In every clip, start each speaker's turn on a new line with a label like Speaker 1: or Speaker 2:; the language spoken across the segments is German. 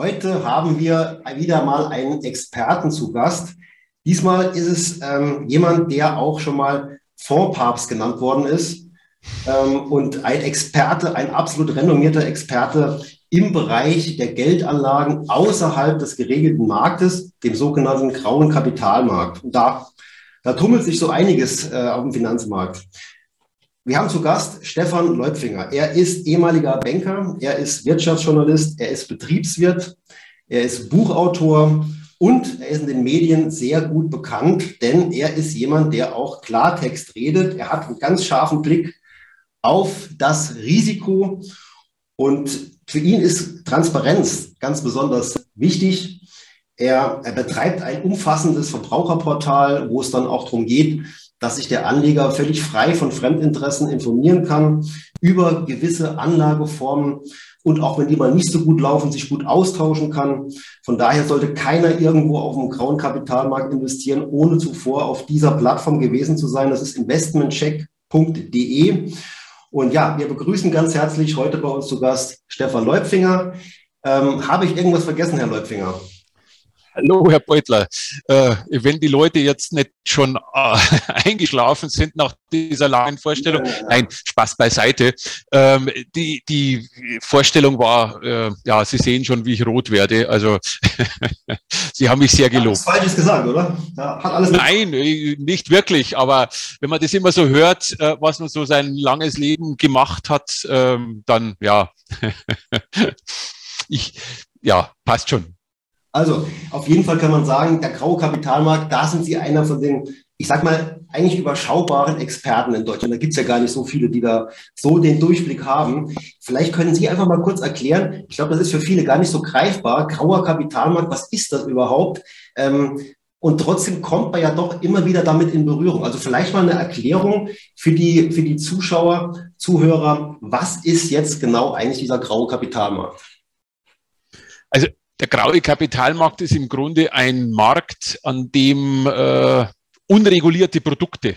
Speaker 1: Heute haben wir wieder mal einen Experten zu Gast. Diesmal ist es ähm, jemand, der auch schon mal Fondspapst genannt worden ist ähm, und ein Experte, ein absolut renommierter Experte im Bereich der Geldanlagen außerhalb des geregelten Marktes, dem sogenannten grauen Kapitalmarkt. Und da, da tummelt sich so einiges äh, auf dem Finanzmarkt. Wir haben zu Gast Stefan Leupfinger. Er ist ehemaliger Banker, er ist Wirtschaftsjournalist, er ist Betriebswirt, er ist Buchautor und er ist in den Medien sehr gut bekannt, denn er ist jemand, der auch Klartext redet. Er hat einen ganz scharfen Blick auf das Risiko und für ihn ist Transparenz ganz besonders wichtig. Er, er betreibt ein umfassendes Verbraucherportal, wo es dann auch darum geht, dass sich der Anleger völlig frei von Fremdinteressen informieren kann über gewisse Anlageformen und auch wenn die mal nicht so gut laufen, sich gut austauschen kann. Von daher sollte keiner irgendwo auf dem grauen Kapitalmarkt investieren, ohne zuvor auf dieser Plattform gewesen zu sein. Das ist investmentcheck.de. Und ja, wir begrüßen ganz herzlich heute bei uns zu Gast Stefan Leupfinger. Ähm, habe ich irgendwas vergessen, Herr Leupfinger?
Speaker 2: Hallo, Herr Beutler. Äh, wenn die Leute jetzt nicht schon äh, eingeschlafen sind nach dieser langen Vorstellung, ja, ja. nein, Spaß beiseite. Ähm, die, die Vorstellung war, äh, ja, Sie sehen schon, wie ich rot werde. Also, Sie haben mich sehr gelobt. Ja,
Speaker 1: Falsches gesagt, oder?
Speaker 2: Ja, hat alles nein, äh, nicht wirklich. Aber wenn man das immer so hört, äh, was man so sein langes Leben gemacht hat, ähm, dann, ja, ich, ja, passt schon.
Speaker 1: Also auf jeden Fall kann man sagen, der graue Kapitalmarkt, da sind Sie einer von den, ich sag mal, eigentlich überschaubaren Experten in Deutschland. Da gibt's ja gar nicht so viele, die da so den Durchblick haben. Vielleicht können Sie einfach mal kurz erklären, ich glaube, das ist für viele gar nicht so greifbar, grauer Kapitalmarkt, was ist das überhaupt? Ähm, und trotzdem kommt man ja doch immer wieder damit in Berührung. Also vielleicht mal eine Erklärung für die, für die Zuschauer, Zuhörer, was ist jetzt genau eigentlich dieser graue Kapitalmarkt?
Speaker 2: Also der graue Kapitalmarkt ist im Grunde ein Markt, an dem äh, unregulierte Produkte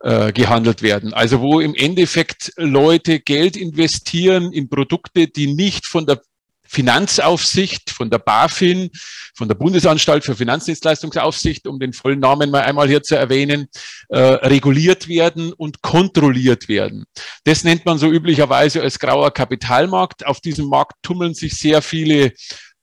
Speaker 2: äh, gehandelt werden. Also wo im Endeffekt Leute Geld investieren in Produkte, die nicht von der Finanzaufsicht, von der BaFin, von der Bundesanstalt für Finanzdienstleistungsaufsicht, um den vollen Namen mal einmal hier zu erwähnen, äh, reguliert werden und kontrolliert werden. Das nennt man so üblicherweise als grauer Kapitalmarkt. Auf diesem Markt tummeln sich sehr viele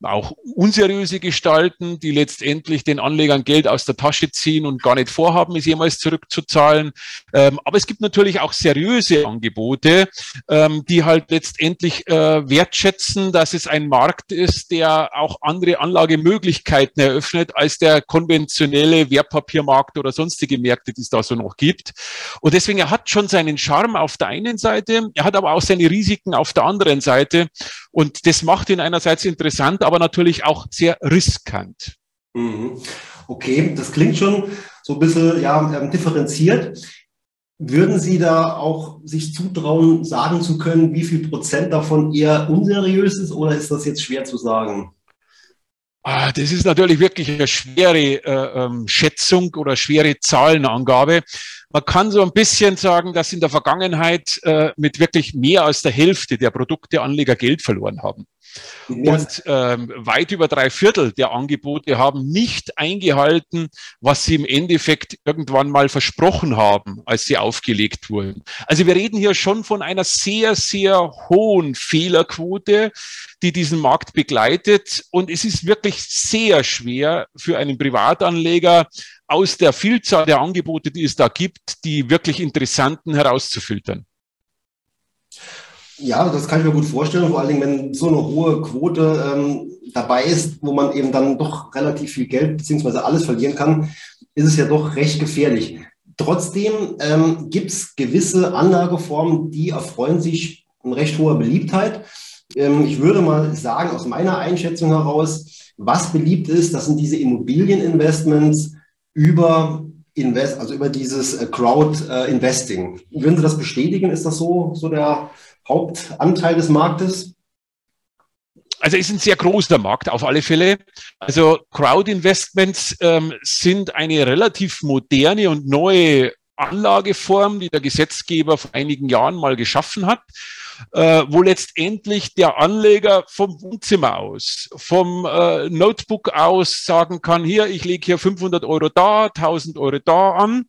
Speaker 2: auch unseriöse Gestalten, die letztendlich den Anlegern Geld aus der Tasche ziehen und gar nicht vorhaben, es jemals zurückzuzahlen. Ähm, aber es gibt natürlich auch seriöse Angebote, ähm, die halt letztendlich äh, wertschätzen, dass es ein Markt ist, der auch andere Anlagemöglichkeiten eröffnet als der konventionelle Wertpapiermarkt oder sonstige Märkte, die es da so noch gibt. Und deswegen, er hat schon seinen Charme auf der einen Seite, er hat aber auch seine Risiken auf der anderen Seite. Und das macht ihn einerseits interessant, aber natürlich auch sehr riskant.
Speaker 1: Mhm. Okay, das klingt schon so ein bisschen ja, ähm, differenziert. Würden Sie da auch sich zutrauen, sagen zu können, wie viel Prozent davon eher unseriös ist oder ist das jetzt schwer zu sagen?
Speaker 2: Ah, das ist natürlich wirklich eine schwere äh, ähm, Schätzung oder schwere Zahlenangabe. Man kann so ein bisschen sagen, dass in der Vergangenheit äh, mit wirklich mehr als der Hälfte der Produkte Anleger Geld verloren haben. Und ähm, weit über drei Viertel der Angebote haben nicht eingehalten, was sie im Endeffekt irgendwann mal versprochen haben, als sie aufgelegt wurden. Also wir reden hier schon von einer sehr, sehr hohen Fehlerquote, die diesen Markt begleitet. Und es ist wirklich sehr schwer für einen Privatanleger, aus der Vielzahl der Angebote, die es da gibt, die wirklich interessanten herauszufiltern.
Speaker 1: Ja, das kann ich mir gut vorstellen, vor allen Dingen, wenn so eine hohe Quote ähm, dabei ist, wo man eben dann doch relativ viel Geld beziehungsweise alles verlieren kann, ist es ja doch recht gefährlich. Trotzdem ähm, gibt es gewisse Anlageformen, die erfreuen sich eine recht hoher Beliebtheit. Ähm, ich würde mal sagen, aus meiner Einschätzung heraus, was beliebt ist, das sind diese Immobilieninvestments über Invest, also über dieses äh, Crowd äh, Investing. Würden Sie das bestätigen? Ist das so, so der Hauptanteil des Marktes?
Speaker 2: Also ist ein sehr großer Markt auf alle Fälle. Also Crowd Investments ähm, sind eine relativ moderne und neue Anlageform, die der Gesetzgeber vor einigen Jahren mal geschaffen hat. Äh, wo letztendlich der Anleger vom Wohnzimmer aus, vom äh, Notebook aus sagen kann, hier, ich lege hier 500 Euro da, 1000 Euro da an,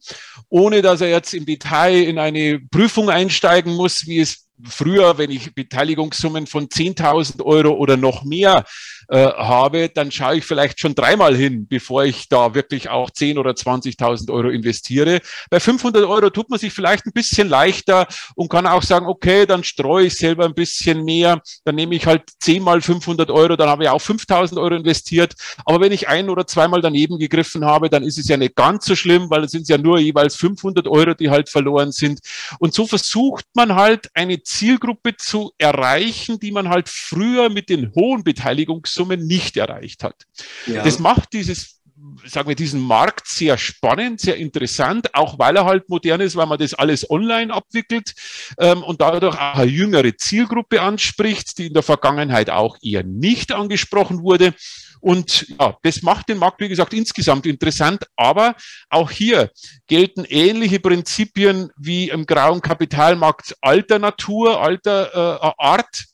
Speaker 2: ohne dass er jetzt im Detail in eine Prüfung einsteigen muss, wie es früher, wenn ich Beteiligungssummen von 10.000 Euro oder noch mehr äh, habe, dann schaue ich vielleicht schon dreimal hin, bevor ich da wirklich auch 10 oder 20.000 Euro investiere. Bei 500 Euro tut man sich vielleicht ein bisschen leichter und kann auch sagen, okay, dann streue ich selber ein bisschen mehr, dann nehme ich halt 10 mal 500 Euro, dann habe ich auch 5.000 Euro investiert. Aber wenn ich ein oder zweimal daneben gegriffen habe, dann ist es ja nicht ganz so schlimm, weil es sind ja nur jeweils 500 Euro, die halt verloren sind. Und so versucht man halt eine Zielgruppe zu erreichen, die man halt früher mit den hohen Beteiligungssummen nicht erreicht hat. Ja. Das macht dieses sagen wir, diesen Markt sehr spannend, sehr interessant, auch weil er halt modern ist, weil man das alles online abwickelt ähm, und dadurch auch eine jüngere Zielgruppe anspricht, die in der Vergangenheit auch eher nicht angesprochen wurde. Und ja, das macht den Markt, wie gesagt, insgesamt interessant. Aber auch hier gelten ähnliche Prinzipien wie im grauen Kapitalmarkt alter Natur, alter äh, Art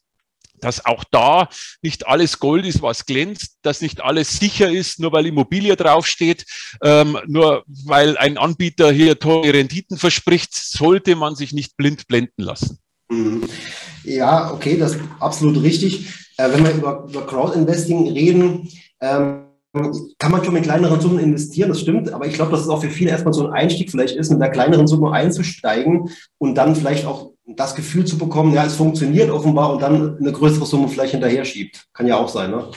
Speaker 2: dass auch da nicht alles Gold ist, was glänzt, dass nicht alles sicher ist, nur weil Immobilie draufsteht, ähm, nur weil ein Anbieter hier teure Renditen verspricht, sollte man sich nicht blind blenden lassen.
Speaker 1: Mhm. Ja, okay, das ist absolut richtig. Äh, wenn wir über, über Crowd-Investing reden, ähm, kann man schon mit kleineren Summen investieren, das stimmt, aber ich glaube, dass es auch für viele erstmal so ein Einstieg vielleicht ist, mit einer kleineren Summe einzusteigen und dann vielleicht auch das Gefühl zu bekommen, ja, es funktioniert offenbar und dann eine größere Summe vielleicht hinterher schiebt. Kann ja auch sein, ne?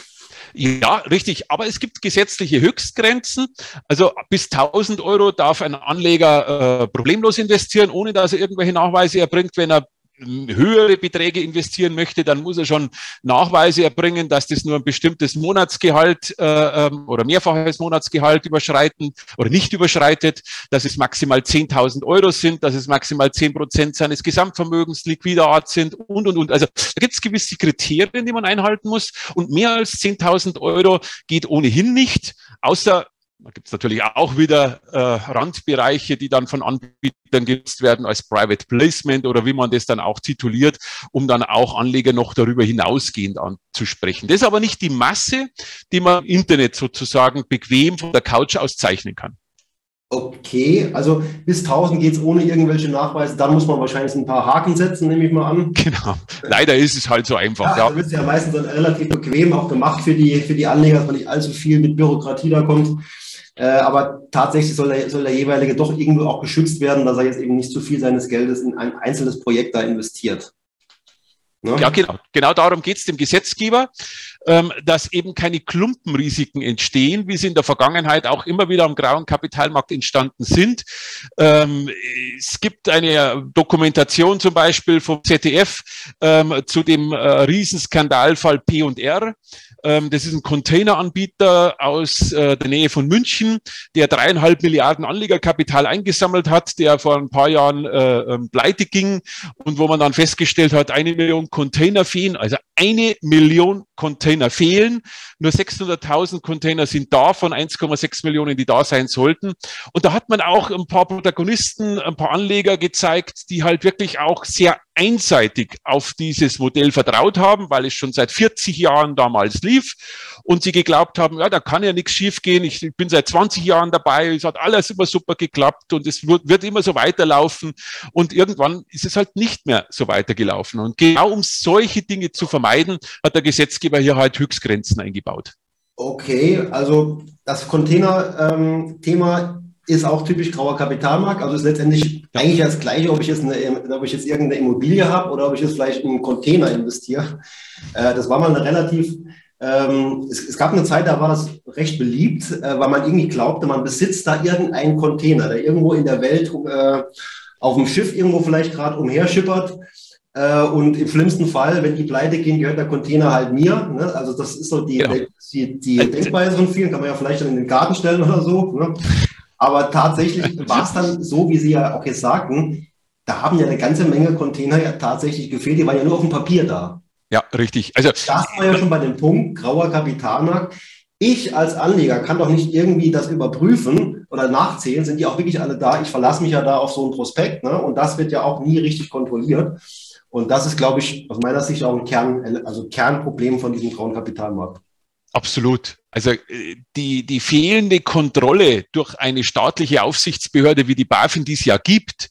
Speaker 2: Ja, richtig. Aber es gibt gesetzliche Höchstgrenzen. Also bis 1000 Euro darf ein Anleger äh, problemlos investieren, ohne dass er irgendwelche Nachweise erbringt. Wenn er höhere Beträge investieren möchte, dann muss er schon Nachweise erbringen, dass das nur ein bestimmtes Monatsgehalt äh, ähm, oder mehrfaches Monatsgehalt überschreiten oder nicht überschreitet, dass es maximal 10.000 Euro sind, dass es maximal 10 Prozent seines Gesamtvermögens liquider Art sind und, und, und. Also da gibt es gewisse Kriterien, die man einhalten muss und mehr als 10.000 Euro geht ohnehin nicht, außer da gibt es natürlich auch wieder äh, Randbereiche, die dann von Anbietern genutzt werden als Private Placement oder wie man das dann auch tituliert, um dann auch Anleger noch darüber hinausgehend anzusprechen. Das ist aber nicht die Masse, die man im Internet sozusagen bequem von der Couch aus zeichnen kann.
Speaker 1: Okay, also bis 1000 geht es ohne irgendwelche Nachweise. Dann muss man wahrscheinlich ein paar Haken setzen, nehme ich mal an.
Speaker 2: Genau. Leider ist es halt so einfach.
Speaker 1: Ja, ja. Ist ja meistens dann relativ bequem auch gemacht für die, für die Anleger, dass man nicht allzu viel mit Bürokratie da kommt. Äh, aber tatsächlich soll der, soll der jeweilige doch irgendwo auch geschützt werden, dass er jetzt eben nicht zu viel seines Geldes in ein einzelnes Projekt da investiert.
Speaker 2: Ne? Ja, genau. Genau darum geht es dem Gesetzgeber, ähm, dass eben keine Klumpenrisiken entstehen, wie sie in der Vergangenheit auch immer wieder am grauen Kapitalmarkt entstanden sind. Ähm, es gibt eine Dokumentation zum Beispiel vom ZDF ähm, zu dem äh, Riesenskandalfall P&R. Ähm, das ist ein Containeranbieter aus äh, der Nähe von München, der dreieinhalb Milliarden Anlegerkapital eingesammelt hat, der vor ein paar Jahren äh, ähm, pleite ging und wo man dann festgestellt hat, eine Million Container fehlen, also eine Million Container fehlen. Nur 600.000 Container sind da von 1,6 Millionen, die da sein sollten. Und da hat man auch ein paar Protagonisten, ein paar Anleger gezeigt, die halt wirklich auch sehr einseitig auf dieses Modell vertraut haben, weil es schon seit 40 Jahren damals lief und sie geglaubt haben, ja, da kann ja nichts schiefgehen. Ich bin seit 20 Jahren dabei, es hat alles immer super geklappt und es wird, wird immer so weiterlaufen und irgendwann ist es halt nicht mehr so weitergelaufen. Und genau um solche Dinge zu vermeiden, hat der Gesetzgeber hier halt Höchstgrenzen eingebaut.
Speaker 1: Okay, also das Container-Thema ähm, ist auch typisch grauer Kapitalmarkt. Also ist letztendlich eigentlich das Gleiche, ob ich jetzt, eine, ob ich jetzt irgendeine Immobilie habe oder ob ich jetzt vielleicht in einen Container investiere. Äh, das war mal eine relativ, ähm, es, es, gab eine Zeit, da war das recht beliebt, äh, weil man irgendwie glaubte, man besitzt da irgendeinen Container, der irgendwo in der Welt äh, auf dem Schiff irgendwo vielleicht gerade umherschippert. Äh, und im schlimmsten Fall, wenn die pleite gehen, gehört der Container halt mir. Ne? Also das ist so die, genau. die, die Denkweise von vielen, kann man ja vielleicht dann in den Garten stellen oder so. Ne? Aber tatsächlich war es dann so, wie Sie ja auch jetzt sagten, da haben ja eine ganze Menge Container ja tatsächlich gefehlt, die waren ja nur auf dem Papier da.
Speaker 2: Ja, richtig. Also,
Speaker 1: da ist man ja schon bei dem Punkt, grauer Kapitalmarkt. Ich als Anleger kann doch nicht irgendwie das überprüfen oder nachzählen, sind die auch wirklich alle da? Ich verlasse mich ja da auf so ein Prospekt ne? und das wird ja auch nie richtig kontrolliert. Und das ist, glaube ich, aus meiner Sicht auch ein Kern, also Kernproblem von diesem grauen Kapitalmarkt.
Speaker 2: Absolut. Also äh, die, die fehlende Kontrolle durch eine staatliche Aufsichtsbehörde wie die BaFin, die es ja gibt,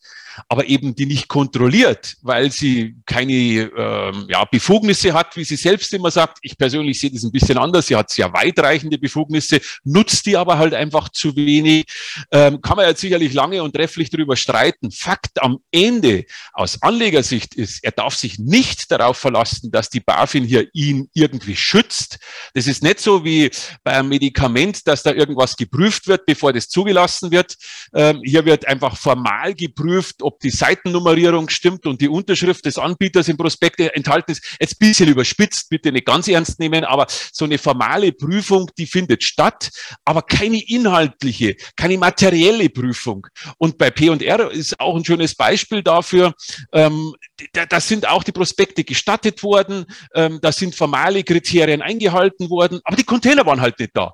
Speaker 2: aber eben die nicht kontrolliert, weil sie keine ähm, ja, Befugnisse hat, wie sie selbst immer sagt. Ich persönlich sehe das ein bisschen anders. Sie hat sehr weitreichende Befugnisse, nutzt die aber halt einfach zu wenig. Ähm, kann man jetzt sicherlich lange und trefflich darüber streiten. Fakt am Ende aus Anlegersicht ist, er darf sich nicht darauf verlassen, dass die BaFin hier ihn irgendwie schützt. Das ist nicht so wie bei einem Medikament, dass da irgendwas geprüft wird, bevor das zugelassen wird. Ähm, hier wird einfach formal geprüft, ob die Seitennummerierung stimmt und die Unterschrift des Anbieters im Prospekt enthalten ist. Jetzt ein bisschen überspitzt, bitte nicht ganz ernst nehmen, aber so eine formale Prüfung, die findet statt, aber keine inhaltliche, keine materielle Prüfung. Und bei P&R ist auch ein schönes Beispiel dafür. Ähm, da, da sind auch die Prospekte gestattet worden, ähm, da sind formale Kriterien eingehalten worden, aber die Container waren halt nicht da.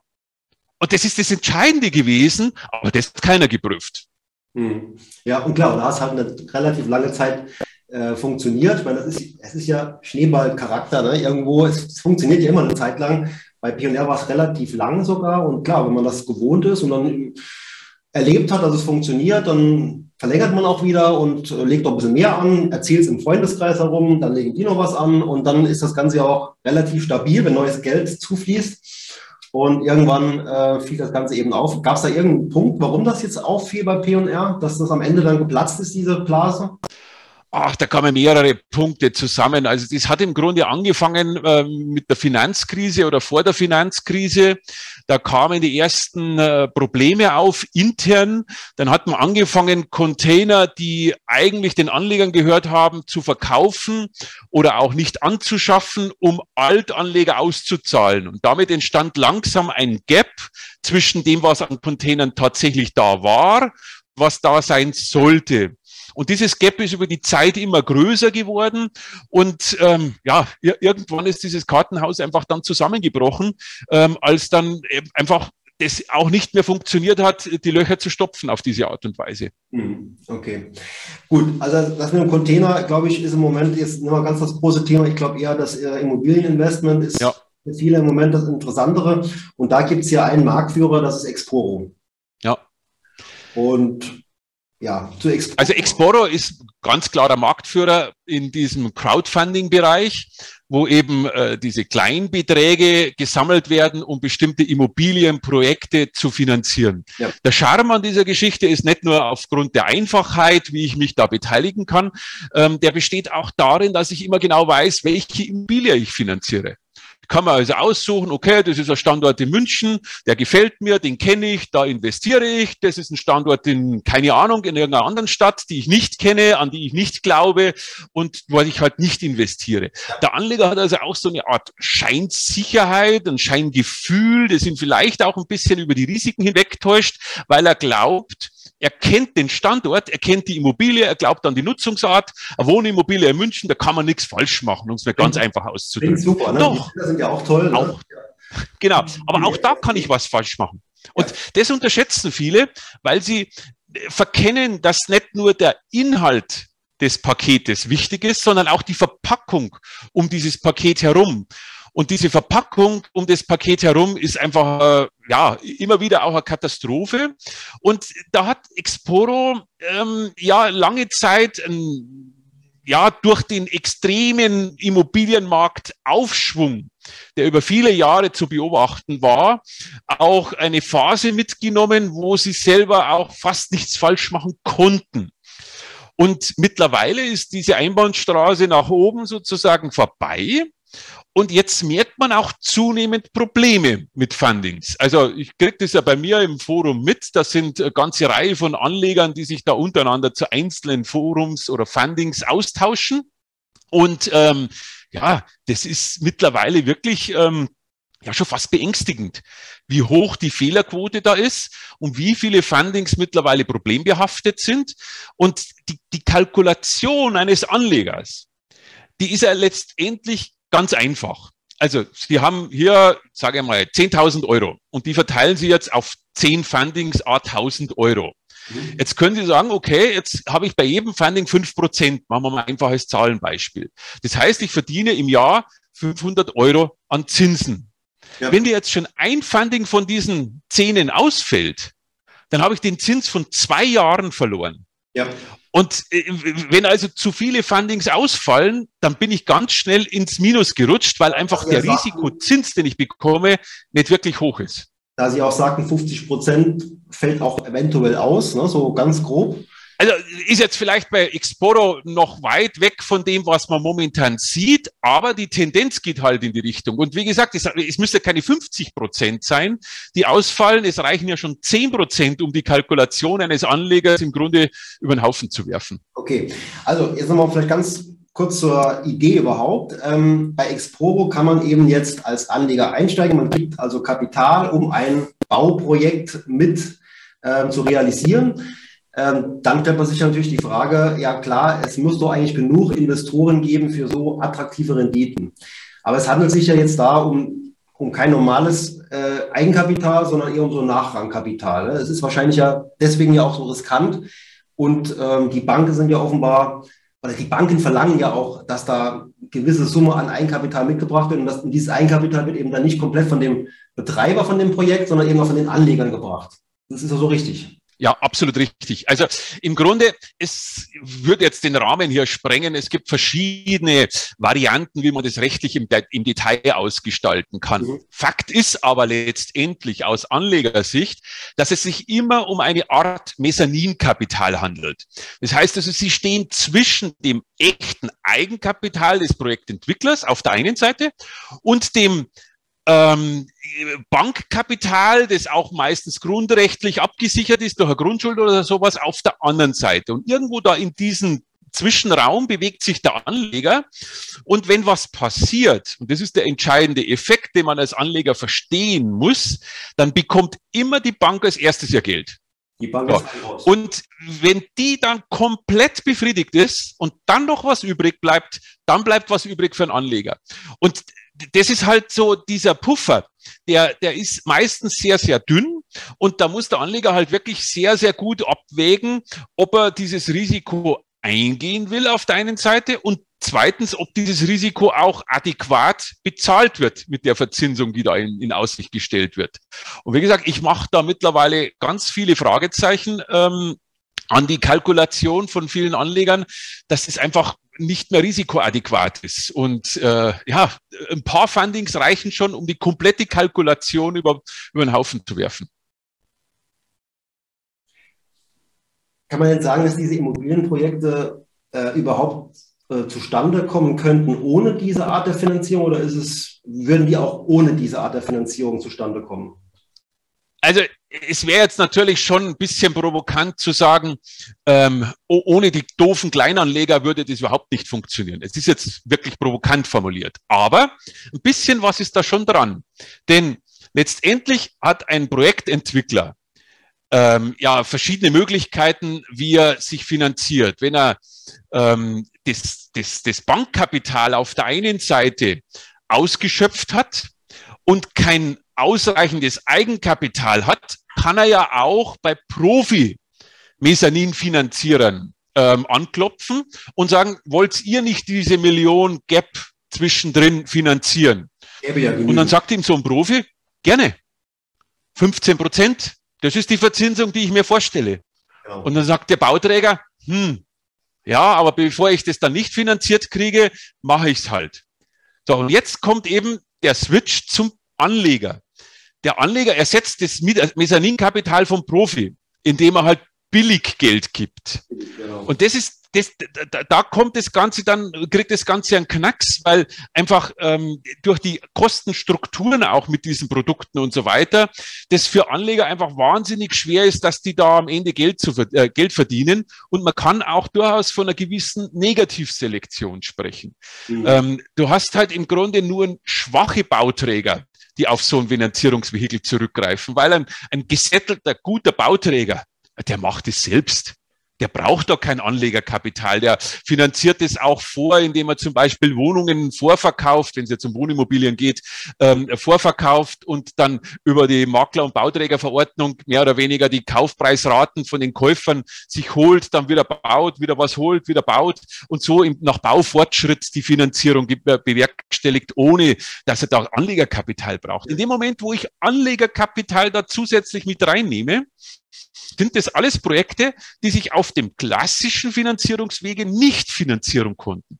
Speaker 2: Und das ist das Entscheidende gewesen, aber das hat keiner geprüft.
Speaker 1: Hm. Ja, und klar, da hat halt eine relativ lange Zeit äh, funktioniert. Ich meine, das ist, es ist ja Schneeballcharakter, ne? Irgendwo, es, es, funktioniert ja immer eine Zeit lang. Bei Pioneer war es relativ lang sogar. Und klar, wenn man das gewohnt ist und dann erlebt hat, dass es funktioniert, dann verlängert man auch wieder und legt noch ein bisschen mehr an, erzählt es im Freundeskreis herum, dann legen die noch was an und dann ist das Ganze ja auch relativ stabil, wenn neues Geld zufließt. Und irgendwann äh, fiel das Ganze eben auf. Gab es da irgendeinen Punkt, warum das jetzt auffiel bei P&R, dass das am Ende dann geplatzt ist, diese Blase?
Speaker 2: Ach, da kamen mehrere Punkte zusammen. Also das hat im Grunde angefangen äh, mit der Finanzkrise oder vor der Finanzkrise. Da kamen die ersten äh, Probleme auf intern. Dann hat man angefangen, Container, die eigentlich den Anlegern gehört haben, zu verkaufen oder auch nicht anzuschaffen, um Altanleger auszuzahlen. Und damit entstand langsam ein Gap zwischen dem, was an Containern tatsächlich da war, was da sein sollte. Und dieses Gap ist über die Zeit immer größer geworden. Und ähm, ja, irgendwann ist dieses Kartenhaus einfach dann zusammengebrochen, ähm, als dann einfach das auch nicht mehr funktioniert hat, die Löcher zu stopfen auf diese Art und Weise.
Speaker 1: Hm, okay, gut. Also das mit dem Container, glaube ich, ist im Moment jetzt nur ganz das große Thema. Ich glaube eher, das Immobilieninvestment ist ja. für viele im Moment das Interessantere. Und da gibt es ja einen Marktführer, das ist Exporo.
Speaker 2: Ja.
Speaker 1: Und ja,
Speaker 2: zu Exporo. Also Exporo ist ganz klarer Marktführer in diesem Crowdfunding-Bereich, wo eben äh, diese Kleinbeträge gesammelt werden, um bestimmte Immobilienprojekte zu finanzieren. Ja. Der Charme an dieser Geschichte ist nicht nur aufgrund der Einfachheit, wie ich mich da beteiligen kann, ähm, der besteht auch darin, dass ich immer genau weiß, welche Immobilie ich finanziere kann man also aussuchen, okay, das ist ein Standort in München, der gefällt mir, den kenne ich, da investiere ich. Das ist ein Standort in, keine Ahnung, in irgendeiner anderen Stadt, die ich nicht kenne, an die ich nicht glaube und wo ich halt nicht investiere. Der Anleger hat also auch so eine Art Scheinsicherheit, ein Scheingefühl, das ihn vielleicht auch ein bisschen über die Risiken hinwegtäuscht, weil er glaubt, er kennt den Standort, er kennt die Immobilie, er glaubt an die Nutzungsart. Eine Wohnimmobilie in München, da kann man nichts falsch machen, um es mir ganz einfach auszudrücken.
Speaker 1: Super, ne? Doch. Die sind ja auch toll.
Speaker 2: Ne? Auch, genau, aber auch da kann ich was falsch machen. Und ja. das unterschätzen viele, weil sie verkennen, dass nicht nur der Inhalt des Paketes wichtig ist, sondern auch die Verpackung um dieses Paket herum. Und diese Verpackung um das Paket herum ist einfach, äh, ja, immer wieder auch eine Katastrophe. Und da hat Exporo, ähm, ja, lange Zeit ein ja, durch den extremen Immobilienmarktaufschwung, der über viele Jahre zu beobachten war, auch eine Phase mitgenommen, wo sie selber auch fast nichts falsch machen konnten. Und mittlerweile ist diese Einbahnstraße nach oben sozusagen vorbei. Und jetzt merkt man auch zunehmend Probleme mit Fundings. Also ich kriege das ja bei mir im Forum mit. Das sind eine ganze Reihe von Anlegern, die sich da untereinander zu einzelnen Forums oder Fundings austauschen. Und ähm, ja, das ist mittlerweile wirklich ähm, ja schon fast beängstigend, wie hoch die Fehlerquote da ist und wie viele Fundings mittlerweile problembehaftet sind. Und die, die Kalkulation eines Anlegers, die ist ja letztendlich Ganz einfach. Also Sie haben hier, sage ich mal, 10.000 Euro und die verteilen Sie jetzt auf 10 Fundings a 1.000 Euro. Mhm. Jetzt können Sie sagen, okay, jetzt habe ich bei jedem Funding fünf Prozent. Machen wir mal einfach als Zahlenbeispiel. Das heißt, ich verdiene im Jahr 500 Euro an Zinsen. Ja. Wenn dir jetzt schon ein Funding von diesen Zehnen ausfällt, dann habe ich den Zins von zwei Jahren verloren. Ja. Und äh, wenn also zu viele Fundings ausfallen, dann bin ich ganz schnell ins Minus gerutscht, weil einfach der Risikozins, den ich bekomme, nicht wirklich hoch ist.
Speaker 1: Da Sie auch sagten, 50 Prozent fällt auch eventuell aus, ne, so ganz grob.
Speaker 2: Also ist jetzt vielleicht bei Exporo noch weit weg von dem, was man momentan sieht, aber die Tendenz geht halt in die Richtung. Und wie gesagt, es, es müsste keine 50 Prozent sein, die ausfallen. Es reichen ja schon 10 Prozent, um die Kalkulation eines Anlegers im Grunde über den Haufen zu werfen.
Speaker 1: Okay, also jetzt nochmal vielleicht ganz kurz zur Idee überhaupt. Ähm, bei Exporo kann man eben jetzt als Anleger einsteigen. Man kriegt also Kapital, um ein Bauprojekt mit äh, zu realisieren. Ähm, dann stellt man sich natürlich die Frage, ja klar, es muss doch eigentlich genug Investoren geben für so attraktive Renditen. Aber es handelt sich ja jetzt da um, um kein normales äh, Eigenkapital, sondern eher um so Nachrangkapital. Ne? Es ist wahrscheinlich ja deswegen ja auch so riskant. Und ähm, die Banken sind ja offenbar, oder die Banken verlangen ja auch, dass da gewisse Summe an Eigenkapital mitgebracht wird. Und, das, und dieses Eigenkapital wird eben dann nicht komplett von dem Betreiber von dem Projekt, sondern eben auch von den Anlegern gebracht. Das ist ja so richtig.
Speaker 2: Ja, absolut richtig. Also im Grunde, es wird jetzt den Rahmen hier sprengen. Es gibt verschiedene Varianten, wie man das rechtlich im, im Detail ausgestalten kann. Mhm. Fakt ist aber letztendlich aus Anlegersicht, dass es sich immer um eine Art Mezzaninkapital handelt. Das heißt also, sie stehen zwischen dem echten Eigenkapital des Projektentwicklers auf der einen Seite und dem ähm, Bankkapital, das auch meistens grundrechtlich abgesichert ist durch eine Grundschuld oder sowas, auf der anderen Seite. Und irgendwo da in diesem Zwischenraum bewegt sich der Anleger. Und wenn was passiert, und das ist der entscheidende Effekt, den man als Anleger verstehen muss, dann bekommt immer die Bank als erstes ihr Geld. Die Bank ja. ist und wenn die dann komplett befriedigt ist und dann noch was übrig bleibt, dann bleibt was übrig für einen Anleger. Und das ist halt so dieser Puffer, der, der ist meistens sehr, sehr dünn und da muss der Anleger halt wirklich sehr, sehr gut abwägen, ob er dieses Risiko eingehen will auf der einen Seite und zweitens, ob dieses Risiko auch adäquat bezahlt wird mit der Verzinsung, die da in, in Aussicht gestellt wird. Und wie gesagt, ich mache da mittlerweile ganz viele Fragezeichen ähm, an die Kalkulation von vielen Anlegern, dass es einfach nicht mehr risikoadäquat ist. Und äh, ja, ein paar Fundings reichen schon, um die komplette Kalkulation über, über den Haufen zu werfen.
Speaker 1: Kann man denn sagen, dass diese Immobilienprojekte äh, überhaupt äh, zustande kommen könnten ohne diese Art der Finanzierung oder ist es, würden die auch ohne diese Art der Finanzierung zustande kommen?
Speaker 2: Also es wäre jetzt natürlich schon ein bisschen provokant zu sagen, ähm, ohne die doofen Kleinanleger würde das überhaupt nicht funktionieren. Es ist jetzt wirklich provokant formuliert. Aber ein bisschen was ist da schon dran. Denn letztendlich hat ein Projektentwickler ähm, ja verschiedene Möglichkeiten, wie er sich finanziert. Wenn er ähm, das, das, das Bankkapital auf der einen Seite ausgeschöpft hat und kein ausreichendes Eigenkapital hat, kann er ja auch bei Profi-Mezzanin-Finanzierern ähm, anklopfen und sagen, wollt ihr nicht diese Million Gap zwischendrin finanzieren? Ja und dann sagt ihm so ein Profi, gerne. 15 Prozent, das ist die Verzinsung, die ich mir vorstelle. Genau. Und dann sagt der Bauträger, hm, ja, aber bevor ich das dann nicht finanziert kriege, mache ich es halt. So, und jetzt kommt eben der Switch zum Anleger. Der Anleger ersetzt das Mezzaninkapital vom Profi, indem er halt billig Geld gibt. Genau. Und das ist das, da, da kommt das Ganze dann, kriegt das Ganze einen Knacks, weil einfach ähm, durch die Kostenstrukturen auch mit diesen Produkten und so weiter, das für Anleger einfach wahnsinnig schwer ist, dass die da am Ende Geld, zu, äh, Geld verdienen. Und man kann auch durchaus von einer gewissen Negativselektion sprechen. Mhm. Ähm, du hast halt im Grunde nur schwache Bauträger, die auf so ein Finanzierungsvehikel zurückgreifen, weil ein, ein gesettelter, guter Bauträger, der macht es selbst. Der braucht doch kein Anlegerkapital. Der finanziert es auch vor, indem er zum Beispiel Wohnungen vorverkauft, wenn es jetzt um Wohnimmobilien geht, ähm, vorverkauft und dann über die Makler- und Bauträgerverordnung mehr oder weniger die Kaufpreisraten von den Käufern sich holt, dann wieder baut, wieder was holt, wieder baut und so im, nach Baufortschritt die Finanzierung bewerkstelligt, ohne dass er da Anlegerkapital braucht. In dem Moment, wo ich Anlegerkapital da zusätzlich mit reinnehme, sind das alles Projekte, die sich auf dem klassischen Finanzierungswege nicht finanzieren konnten.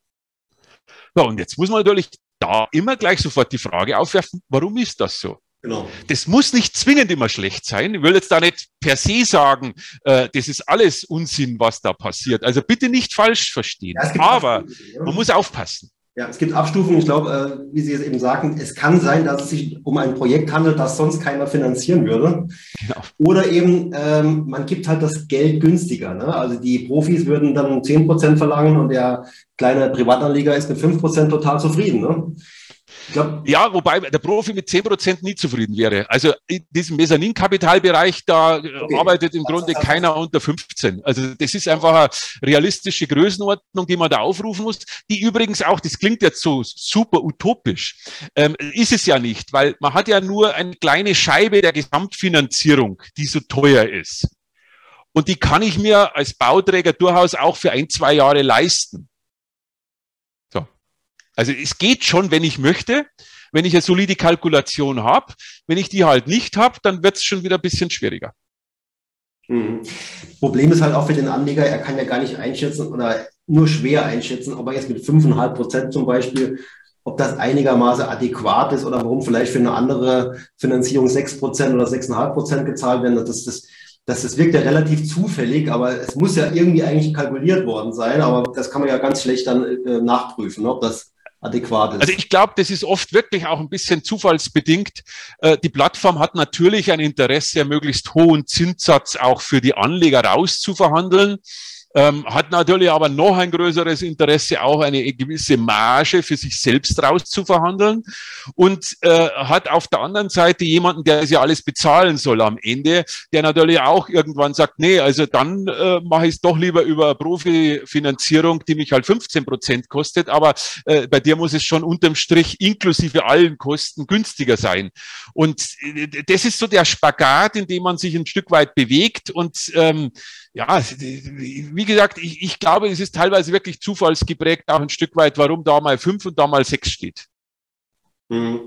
Speaker 2: Ja, und jetzt muss man natürlich da immer gleich sofort die Frage aufwerfen, warum ist das so? Genau. Das muss nicht zwingend immer schlecht sein. Ich will jetzt da nicht per se sagen, äh, das ist alles Unsinn, was da passiert. Also bitte nicht falsch verstehen. Aber man muss aufpassen.
Speaker 1: Ja, es gibt Abstufungen. Ich glaube, äh, wie Sie es eben sagten, es kann sein, dass es sich um ein Projekt handelt, das sonst keiner finanzieren würde. Genau. Oder eben, ähm, man gibt halt das Geld günstiger. Ne? Also die Profis würden dann 10 Prozent verlangen und der kleine Privatanleger ist mit 5 Prozent total zufrieden. Ne?
Speaker 2: Glaub, ja, wobei der Profi mit 10% nie zufrieden wäre. Also in diesem Mezzaninkapitalbereich, da okay. arbeitet im Grunde keiner unter 15. Also das ist einfach eine realistische Größenordnung, die man da aufrufen muss, die übrigens auch, das klingt jetzt so super utopisch, ähm, ist es ja nicht, weil man hat ja nur eine kleine Scheibe der Gesamtfinanzierung, die so teuer ist. Und die kann ich mir als Bauträger durchaus auch für ein, zwei Jahre leisten. Also es geht schon, wenn ich möchte, wenn ich eine solide Kalkulation habe. Wenn ich die halt nicht habe, dann wird es schon wieder ein bisschen schwieriger.
Speaker 1: Mhm. Problem ist halt auch für den Anleger, er kann ja gar nicht einschätzen oder nur schwer einschätzen, ob er jetzt mit 5,5 Prozent zum Beispiel, ob das einigermaßen adäquat ist oder warum vielleicht für eine andere Finanzierung 6 Prozent oder 6,5 Prozent gezahlt werden. Das, das, das, das wirkt ja relativ zufällig, aber es muss ja irgendwie eigentlich kalkuliert worden sein. Aber das kann man ja ganz schlecht dann äh, nachprüfen, ob das adäquat ist.
Speaker 2: Also ich glaube, das ist oft wirklich auch ein bisschen zufallsbedingt. Äh, die Plattform hat natürlich ein Interesse, möglichst hohen Zinssatz auch für die Anleger rauszuverhandeln ähm, hat natürlich aber noch ein größeres Interesse, auch eine gewisse Marge für sich selbst rauszuverhandeln. Und äh, hat auf der anderen Seite jemanden, der das ja alles bezahlen soll am Ende, der natürlich auch irgendwann sagt, nee, also dann äh, mache ich es doch lieber über Profifinanzierung, die mich halt 15 Prozent kostet, aber äh, bei dir muss es schon unterm Strich inklusive allen Kosten günstiger sein. Und äh, das ist so der Spagat, in dem man sich ein Stück weit bewegt. Und ähm, ja, wie gesagt, ich, ich glaube, es ist teilweise wirklich zufallsgeprägt, auch ein Stück weit, warum da mal fünf und da mal sechs steht.
Speaker 1: Mhm.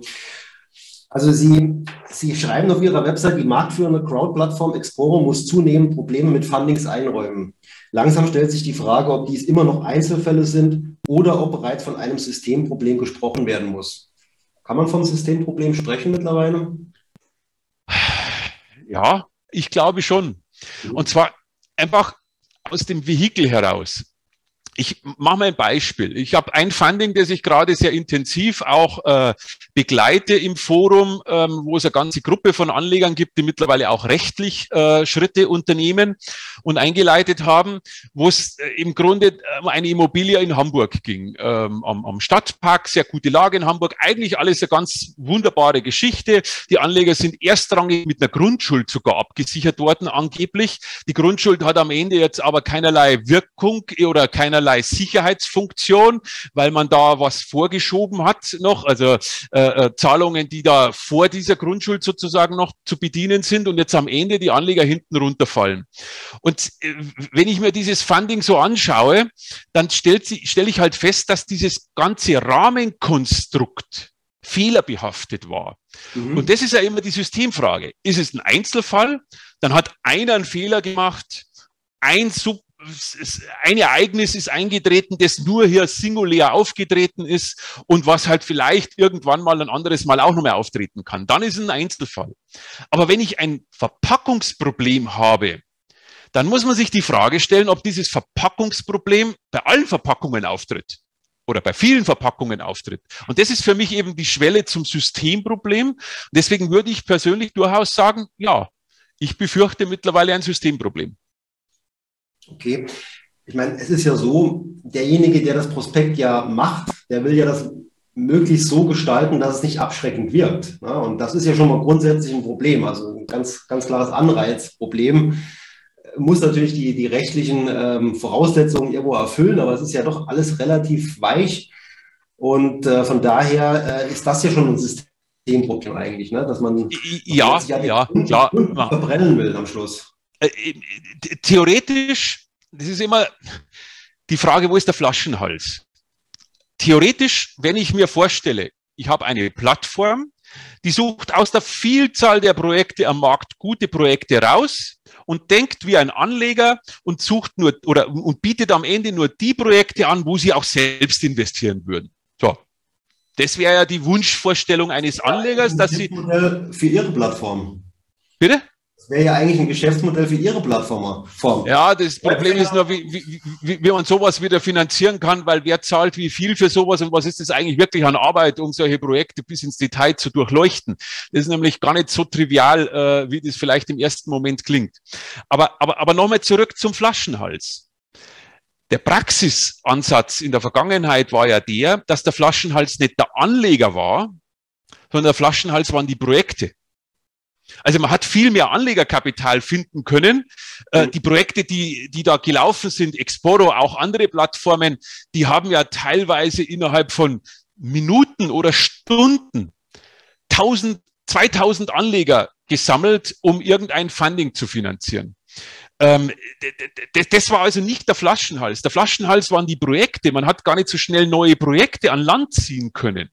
Speaker 1: Also Sie, Sie schreiben auf Ihrer Website, die marktführende Crowd-Plattform Exporo muss zunehmend Probleme mit Fundings einräumen. Langsam stellt sich die Frage, ob dies immer noch Einzelfälle sind oder ob bereits von einem Systemproblem gesprochen werden muss. Kann man vom Systemproblem sprechen mittlerweile?
Speaker 2: Ja, ich glaube schon. Und zwar einfach aus dem Vehikel heraus. Ich mache mal ein Beispiel. Ich habe ein Funding, das ich gerade sehr intensiv auch äh, begleite im Forum, ähm, wo es eine ganze Gruppe von Anlegern gibt, die mittlerweile auch rechtlich äh, Schritte unternehmen und eingeleitet haben, wo es äh, im Grunde um eine Immobilie in Hamburg ging, ähm, am, am Stadtpark, sehr gute Lage in Hamburg, eigentlich alles eine ganz wunderbare Geschichte. Die Anleger sind erstrangig mit einer Grundschuld sogar abgesichert worden, angeblich. Die Grundschuld hat am Ende jetzt aber keinerlei Wirkung oder keinerlei keinerlei Sicherheitsfunktion, weil man da was vorgeschoben hat noch, also äh, äh, Zahlungen, die da vor dieser Grundschuld sozusagen noch zu bedienen sind und jetzt am Ende die Anleger hinten runterfallen. Und äh, wenn ich mir dieses Funding so anschaue, dann stelle stell ich halt fest, dass dieses ganze Rahmenkonstrukt fehlerbehaftet war. Mhm. Und das ist ja immer die Systemfrage. Ist es ein Einzelfall? Dann hat einer einen Fehler gemacht, ein Sub ein Ereignis ist eingetreten, das nur hier singulär aufgetreten ist und was halt vielleicht irgendwann mal ein anderes Mal auch noch mehr auftreten kann. Dann ist es ein Einzelfall. Aber wenn ich ein Verpackungsproblem habe, dann muss man sich die Frage stellen, ob dieses Verpackungsproblem bei allen Verpackungen auftritt oder bei vielen Verpackungen auftritt. Und das ist für mich eben die Schwelle zum Systemproblem. deswegen würde ich persönlich durchaus sagen, ja, ich befürchte mittlerweile ein Systemproblem.
Speaker 1: Okay. Ich meine, es ist ja so, derjenige, der das Prospekt ja macht, der will ja das möglichst so gestalten, dass es nicht abschreckend wirkt. Ne? Und das ist ja schon mal grundsätzlich ein Problem, also ein ganz, ganz klares Anreizproblem. muss natürlich die, die rechtlichen ähm, Voraussetzungen irgendwo erfüllen, aber es ist ja doch alles relativ weich. Und äh, von daher äh, ist das ja schon ein Systemproblem eigentlich, ne? dass man,
Speaker 2: ja, ja, ja, klar.
Speaker 1: verbrennen will am Schluss.
Speaker 2: Äh, äh, theoretisch, das ist immer die Frage, wo ist der Flaschenhals? Theoretisch, wenn ich mir vorstelle, ich habe eine Plattform, die sucht aus der Vielzahl der Projekte am Markt gute Projekte raus und denkt wie ein Anleger und sucht nur oder und bietet am Ende nur die Projekte an, wo sie auch selbst investieren würden. So. Das wäre ja die Wunschvorstellung eines Anlegers, dass sie.
Speaker 1: Für Ihre Plattform.
Speaker 2: Bitte?
Speaker 1: Wäre ja eigentlich ein Geschäftsmodell für Ihre Plattform.
Speaker 2: Ja, das Problem ist nur, wie, wie, wie, wie man sowas wieder finanzieren kann, weil wer zahlt wie viel für sowas und was ist das eigentlich wirklich an Arbeit, um solche Projekte bis ins Detail zu durchleuchten. Das ist nämlich gar nicht so trivial, äh, wie das vielleicht im ersten Moment klingt. Aber, aber, aber nochmal zurück zum Flaschenhals. Der Praxisansatz in der Vergangenheit war ja der, dass der Flaschenhals nicht der Anleger war, sondern der Flaschenhals waren die Projekte. Also man hat viel mehr Anlegerkapital finden können. Äh, mhm. die Projekte, die, die da gelaufen sind, Exporo, auch andere Plattformen, die haben ja teilweise innerhalb von Minuten oder Stunden 1000, 2000 Anleger gesammelt, um irgendein Funding zu finanzieren. Ähm, das war also nicht der Flaschenhals. Der Flaschenhals waren die Projekte. Man hat gar nicht so schnell neue Projekte an Land ziehen können.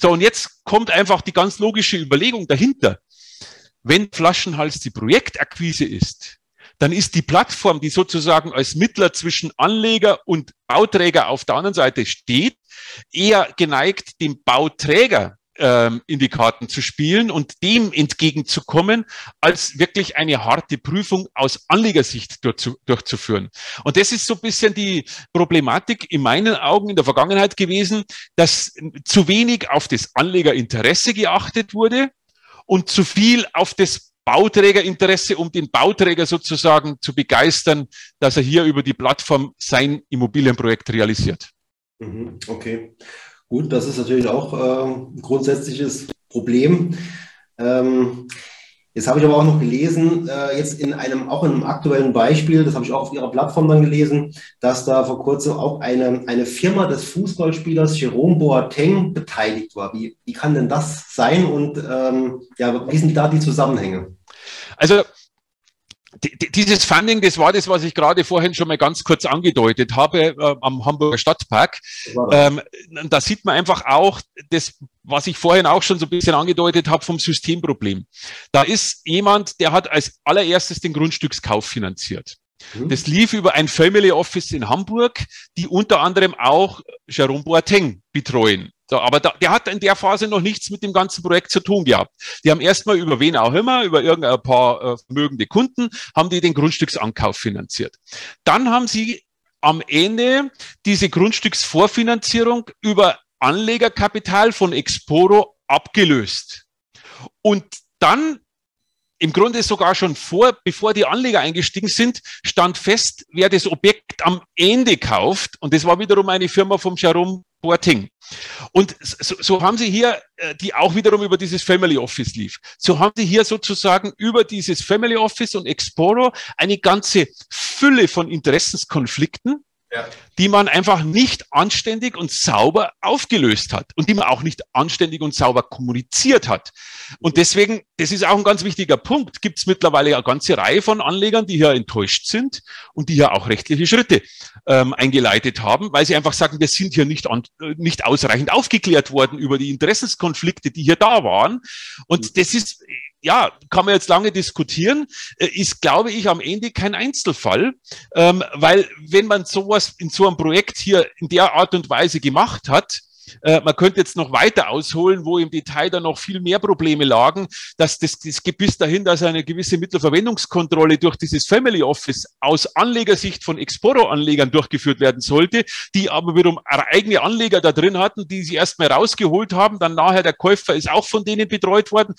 Speaker 2: So, und jetzt kommt einfach die ganz logische Überlegung dahinter. Wenn Flaschenhals die Projektakquise ist, dann ist die Plattform, die sozusagen als Mittler zwischen Anleger und Bauträger auf der anderen Seite steht, eher geneigt, dem Bauträger ähm, in die Karten zu spielen und dem entgegenzukommen, als wirklich eine harte Prüfung aus Anlegersicht durchzuführen. Und das ist so ein bisschen die Problematik in meinen Augen in der Vergangenheit gewesen, dass zu wenig auf das Anlegerinteresse geachtet wurde und zu viel auf das Bauträgerinteresse, um den Bauträger sozusagen zu begeistern, dass er hier über die Plattform sein Immobilienprojekt realisiert.
Speaker 1: Mhm, okay, gut, das ist natürlich auch äh, ein grundsätzliches Problem. Ähm, Jetzt habe ich aber auch noch gelesen, äh, jetzt in einem, auch in einem aktuellen Beispiel, das habe ich auch auf Ihrer Plattform dann gelesen, dass da vor kurzem auch eine, eine Firma des Fußballspielers Jerome Boateng beteiligt war. Wie, wie kann denn das sein und ähm, ja, wie sind da die Zusammenhänge?
Speaker 2: Also dieses Funding, das war das, was ich gerade vorhin schon mal ganz kurz angedeutet habe äh, am Hamburger Stadtpark. Ähm, da sieht man einfach auch das, was ich vorhin auch schon so ein bisschen angedeutet habe vom Systemproblem. Da ist jemand, der hat als allererstes den Grundstückskauf finanziert. Mhm. Das lief über ein Family Office in Hamburg, die unter anderem auch Jerome Boateng betreuen. So, aber da, der hat in der Phase noch nichts mit dem ganzen Projekt zu tun gehabt. Die haben erstmal über wen auch immer, über irgendein paar äh, vermögende Kunden, haben die den Grundstücksankauf finanziert. Dann haben sie am Ende diese Grundstücksvorfinanzierung über Anlegerkapital von Exporo abgelöst. Und dann im Grunde sogar schon vor, bevor die Anleger eingestiegen sind, stand fest, wer das Objekt am Ende kauft. Und das war wiederum eine Firma vom Jerome Boating. Und so, so haben sie hier, äh, die auch wiederum über dieses Family Office lief, so haben sie hier sozusagen über dieses Family Office und Exporo eine ganze Fülle von Interessenskonflikten ja. die man einfach nicht anständig und sauber aufgelöst hat und die man auch nicht anständig und sauber kommuniziert hat. Und deswegen, das ist auch ein ganz wichtiger Punkt, gibt es mittlerweile eine ganze Reihe von Anlegern, die hier enttäuscht sind und die hier auch rechtliche Schritte ähm, eingeleitet haben, weil sie einfach sagen, wir sind hier nicht, an, äh, nicht ausreichend aufgeklärt worden über die Interessenskonflikte, die hier da waren. Und mhm. das ist ja, kann man jetzt lange diskutieren, äh, ist, glaube ich, am Ende kein Einzelfall, ähm, weil wenn man sowas in so einem Projekt hier in der Art und Weise gemacht hat, äh, man könnte jetzt noch weiter ausholen, wo im Detail dann noch viel mehr Probleme lagen, dass das, das geht bis dahin, dass eine gewisse Mittelverwendungskontrolle durch dieses Family Office aus Anlegersicht von Exporo-Anlegern durchgeführt werden sollte, die aber wiederum eigene Anleger da drin hatten, die sie erstmal rausgeholt haben, dann nachher der Käufer ist auch von denen betreut worden.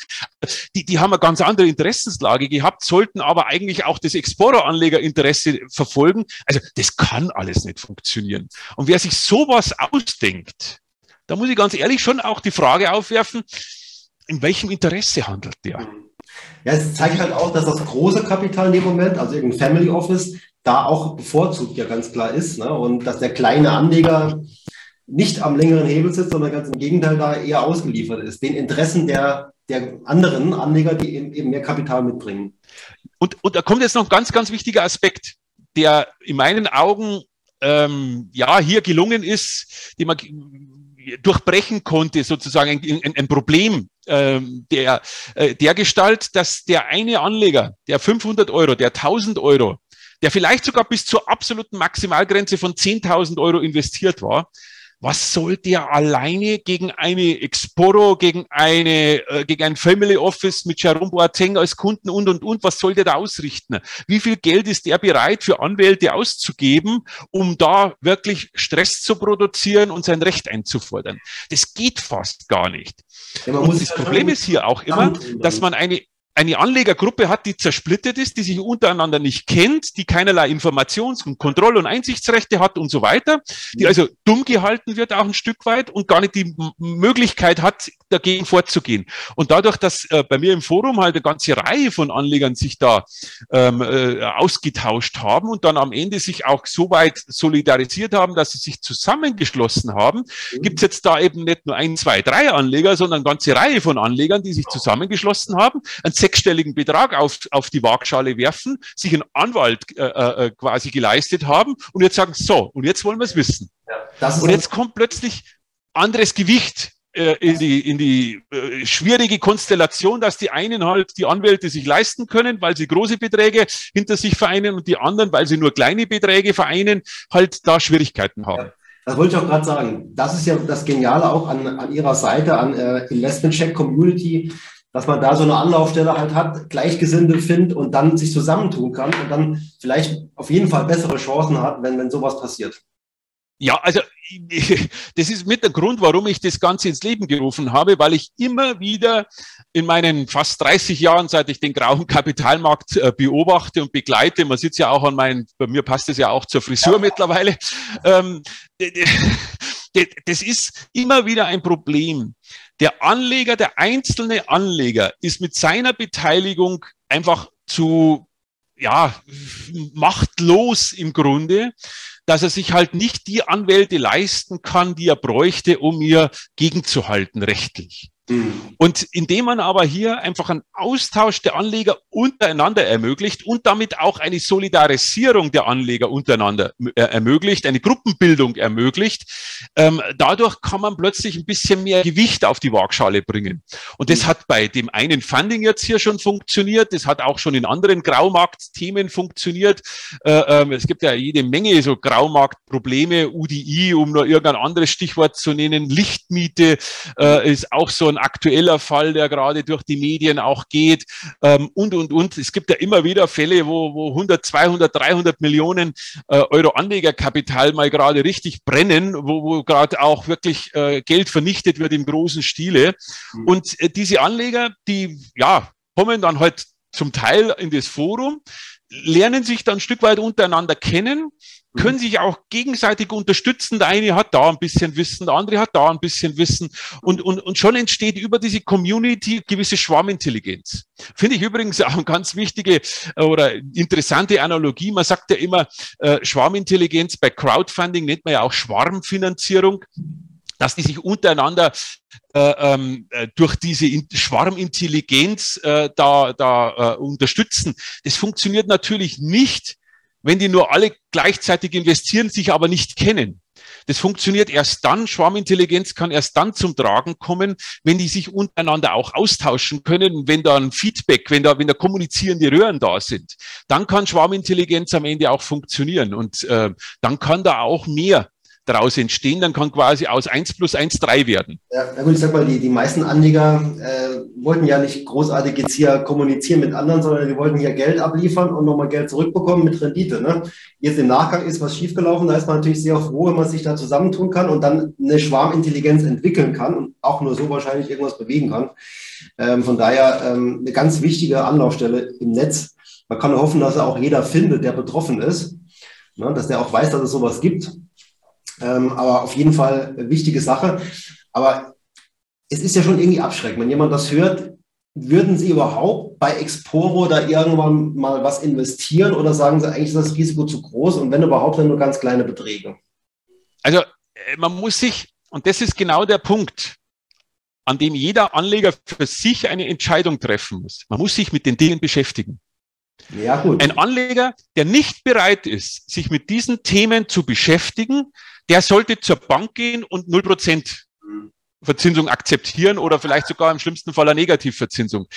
Speaker 2: Die, die haben eine ganz andere Interessenslage gehabt, sollten aber eigentlich auch das Exporo-Anlegerinteresse verfolgen. Also das kann alles nicht funktionieren. Und wer sich sowas ausdenkt, da muss ich ganz ehrlich schon auch die Frage aufwerfen, in welchem Interesse handelt der?
Speaker 1: Ja, es zeigt halt auch, dass das große Kapital in dem Moment, also irgendein Family Office, da auch bevorzugt ja ganz klar ist. Ne? Und dass der kleine Anleger nicht am längeren Hebel sitzt, sondern ganz im Gegenteil da eher ausgeliefert ist, den Interessen der, der anderen Anleger, die eben, eben mehr Kapital mitbringen.
Speaker 2: Und, und da kommt jetzt noch ein ganz, ganz wichtiger Aspekt, der in meinen Augen ähm, ja hier gelungen ist, den man durchbrechen konnte, sozusagen ein, ein, Problem ähm, der, äh, der Gestalt, dass der eine Anleger, der 500 Euro, der 1000 Euro, der vielleicht sogar bis zur absoluten Maximalgrenze von 10.000 Euro investiert war, was soll der alleine gegen eine Exporo, gegen eine, äh, gegen ein Family Office mit Jerome Boateng als Kunden und, und, und, was soll der da ausrichten? Wie viel Geld ist der bereit für Anwälte auszugeben, um da wirklich Stress zu produzieren und sein Recht einzufordern? Das geht fast gar nicht. Ja, und das Problem ist hier auch immer, dass man eine eine Anlegergruppe hat, die zersplittet ist, die sich untereinander nicht kennt, die keinerlei Informations- und Kontroll- und Einsichtsrechte hat und so weiter, die also dumm gehalten wird auch ein Stück weit und gar nicht die Möglichkeit hat, dagegen vorzugehen. Und dadurch, dass äh, bei mir im Forum halt eine ganze Reihe von Anlegern sich da ähm, äh, ausgetauscht haben und dann am Ende sich auch so weit solidarisiert haben, dass sie sich zusammengeschlossen haben, mhm. gibt es jetzt da eben nicht nur ein, zwei, drei Anleger, sondern eine ganze Reihe von Anlegern, die sich zusammengeschlossen haben, ein sechsstelligen Betrag auf, auf die Waagschale werfen, sich einen Anwalt äh, äh, äh, quasi geleistet haben und jetzt sagen, so, und jetzt wollen wir es wissen. Ja, und jetzt kommt plötzlich anderes Gewicht in die, in die äh, schwierige Konstellation, dass die einen halt die Anwälte sich leisten können, weil sie große Beträge hinter sich vereinen und die anderen, weil sie nur kleine Beträge vereinen, halt da Schwierigkeiten haben. Ja.
Speaker 1: Das wollte ich auch gerade sagen. Das ist ja das Geniale auch an, an Ihrer Seite, an äh, Investment Check Community, dass man da so eine Anlaufstelle halt hat, Gleichgesinnte findet und dann sich zusammentun kann und dann vielleicht auf jeden Fall bessere Chancen hat, wenn, wenn sowas passiert.
Speaker 2: Ja, also das ist mit der Grund, warum ich das Ganze ins Leben gerufen habe, weil ich immer wieder in meinen fast 30 Jahren, seit ich den grauen Kapitalmarkt äh, beobachte und begleite, man sieht ja auch an meinen, bei mir passt es ja auch zur Frisur ja. mittlerweile, ähm, das ist immer wieder ein Problem. Der Anleger, der einzelne Anleger ist mit seiner Beteiligung einfach zu, ja, machtlos im Grunde, dass er sich halt nicht die Anwälte leisten kann, die er bräuchte, um ihr gegenzuhalten rechtlich. Mhm. Und indem man aber hier einfach einen Austausch der Anleger untereinander ermöglicht und damit auch eine Solidarisierung der Anleger untereinander äh, ermöglicht, eine Gruppenbildung ermöglicht, ähm, dadurch kann man plötzlich ein bisschen mehr Gewicht auf die Waagschale bringen. Und das mhm. hat bei dem einen Funding jetzt hier schon funktioniert, das hat auch schon in anderen Graumarktthemen funktioniert. Äh, äh, es gibt ja jede Menge so Graumarktprobleme, UDI, um nur irgendein anderes Stichwort zu nennen, Lichtmiete äh, ist auch so ein aktueller Fall, der gerade durch die Medien auch geht ähm, und, und, und. Es gibt ja immer wieder Fälle, wo, wo 100, 200, 300 Millionen äh, Euro Anlegerkapital mal gerade richtig brennen, wo, wo gerade auch wirklich äh, Geld vernichtet wird im großen Stile. Mhm. Und äh, diese Anleger, die ja kommen dann halt zum Teil in das Forum, lernen sich dann ein Stück weit untereinander kennen, können mhm. sich auch gegenseitig unterstützen. Der eine hat da ein bisschen Wissen, der andere hat da ein bisschen Wissen. Und, und, und schon entsteht über diese Community gewisse Schwarmintelligenz. Finde ich übrigens auch eine ganz wichtige äh, oder interessante Analogie. Man sagt ja immer, äh, Schwarmintelligenz bei Crowdfunding nennt man ja auch Schwarmfinanzierung dass die sich untereinander äh, ähm, äh, durch diese Schwarmintelligenz äh, da, da äh, unterstützen. Das funktioniert natürlich nicht, wenn die nur alle gleichzeitig investieren, sich aber nicht kennen. Das funktioniert erst dann, Schwarmintelligenz kann erst dann zum Tragen kommen, wenn die sich untereinander auch austauschen können, wenn da ein Feedback, wenn da, wenn da kommunizierende Röhren da sind. Dann kann Schwarmintelligenz am Ende auch funktionieren und äh, dann kann da auch mehr daraus entstehen, dann kann quasi aus 1 plus 1 3 werden.
Speaker 1: Ja, gut, ich sag mal, die, die meisten Anleger äh, wollten ja nicht großartig jetzt hier kommunizieren mit anderen, sondern die wollten hier Geld abliefern und nochmal Geld zurückbekommen mit Rendite. Ne? Jetzt im Nachgang ist was schiefgelaufen, da ist man natürlich sehr froh, wenn man sich da zusammentun kann und dann eine Schwarmintelligenz entwickeln kann und auch nur so wahrscheinlich irgendwas bewegen kann. Ähm, von daher ähm, eine ganz wichtige Anlaufstelle im Netz. Man kann hoffen, dass er auch jeder findet, der betroffen ist, ne? dass der auch weiß, dass es sowas gibt ähm, aber auf jeden Fall eine wichtige Sache. Aber es ist ja schon irgendwie abschreckend, wenn jemand das hört, würden Sie überhaupt bei Exporo da irgendwann mal was investieren oder sagen Sie eigentlich, ist das Risiko zu groß und wenn überhaupt, dann nur ganz kleine Beträge?
Speaker 2: Also äh, man muss sich, und das ist genau der Punkt, an dem jeder Anleger für sich eine Entscheidung treffen muss. Man muss sich mit den Dingen beschäftigen. Ja, gut. Ein Anleger, der nicht bereit ist, sich mit diesen Themen zu beschäftigen, der sollte zur Bank gehen und 0% Verzinsung akzeptieren oder vielleicht sogar im schlimmsten Fall eine Negativverzinsung.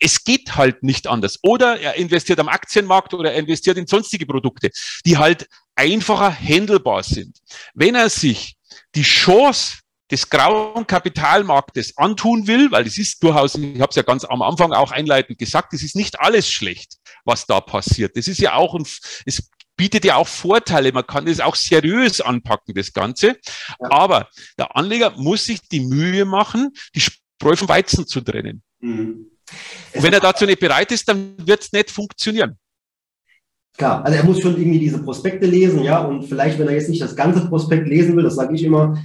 Speaker 2: Es geht halt nicht anders. Oder er investiert am Aktienmarkt oder er investiert in sonstige Produkte, die halt einfacher handelbar sind. Wenn er sich die Chance des grauen Kapitalmarktes antun will, weil es ist durchaus, ich habe es ja ganz am Anfang auch einleitend gesagt, es ist nicht alles schlecht, was da passiert. Das ist ja auch ein, es bietet ja auch Vorteile. Man kann das auch seriös anpacken, das Ganze. Ja. Aber der Anleger muss sich die Mühe machen, die Spreu vom Weizen zu trennen. Mhm. Und wenn er dazu nicht bereit ist, dann wird es nicht funktionieren.
Speaker 1: Klar, also er muss schon irgendwie diese Prospekte lesen, ja, und vielleicht, wenn er jetzt nicht das ganze Prospekt lesen will, das sage ich immer,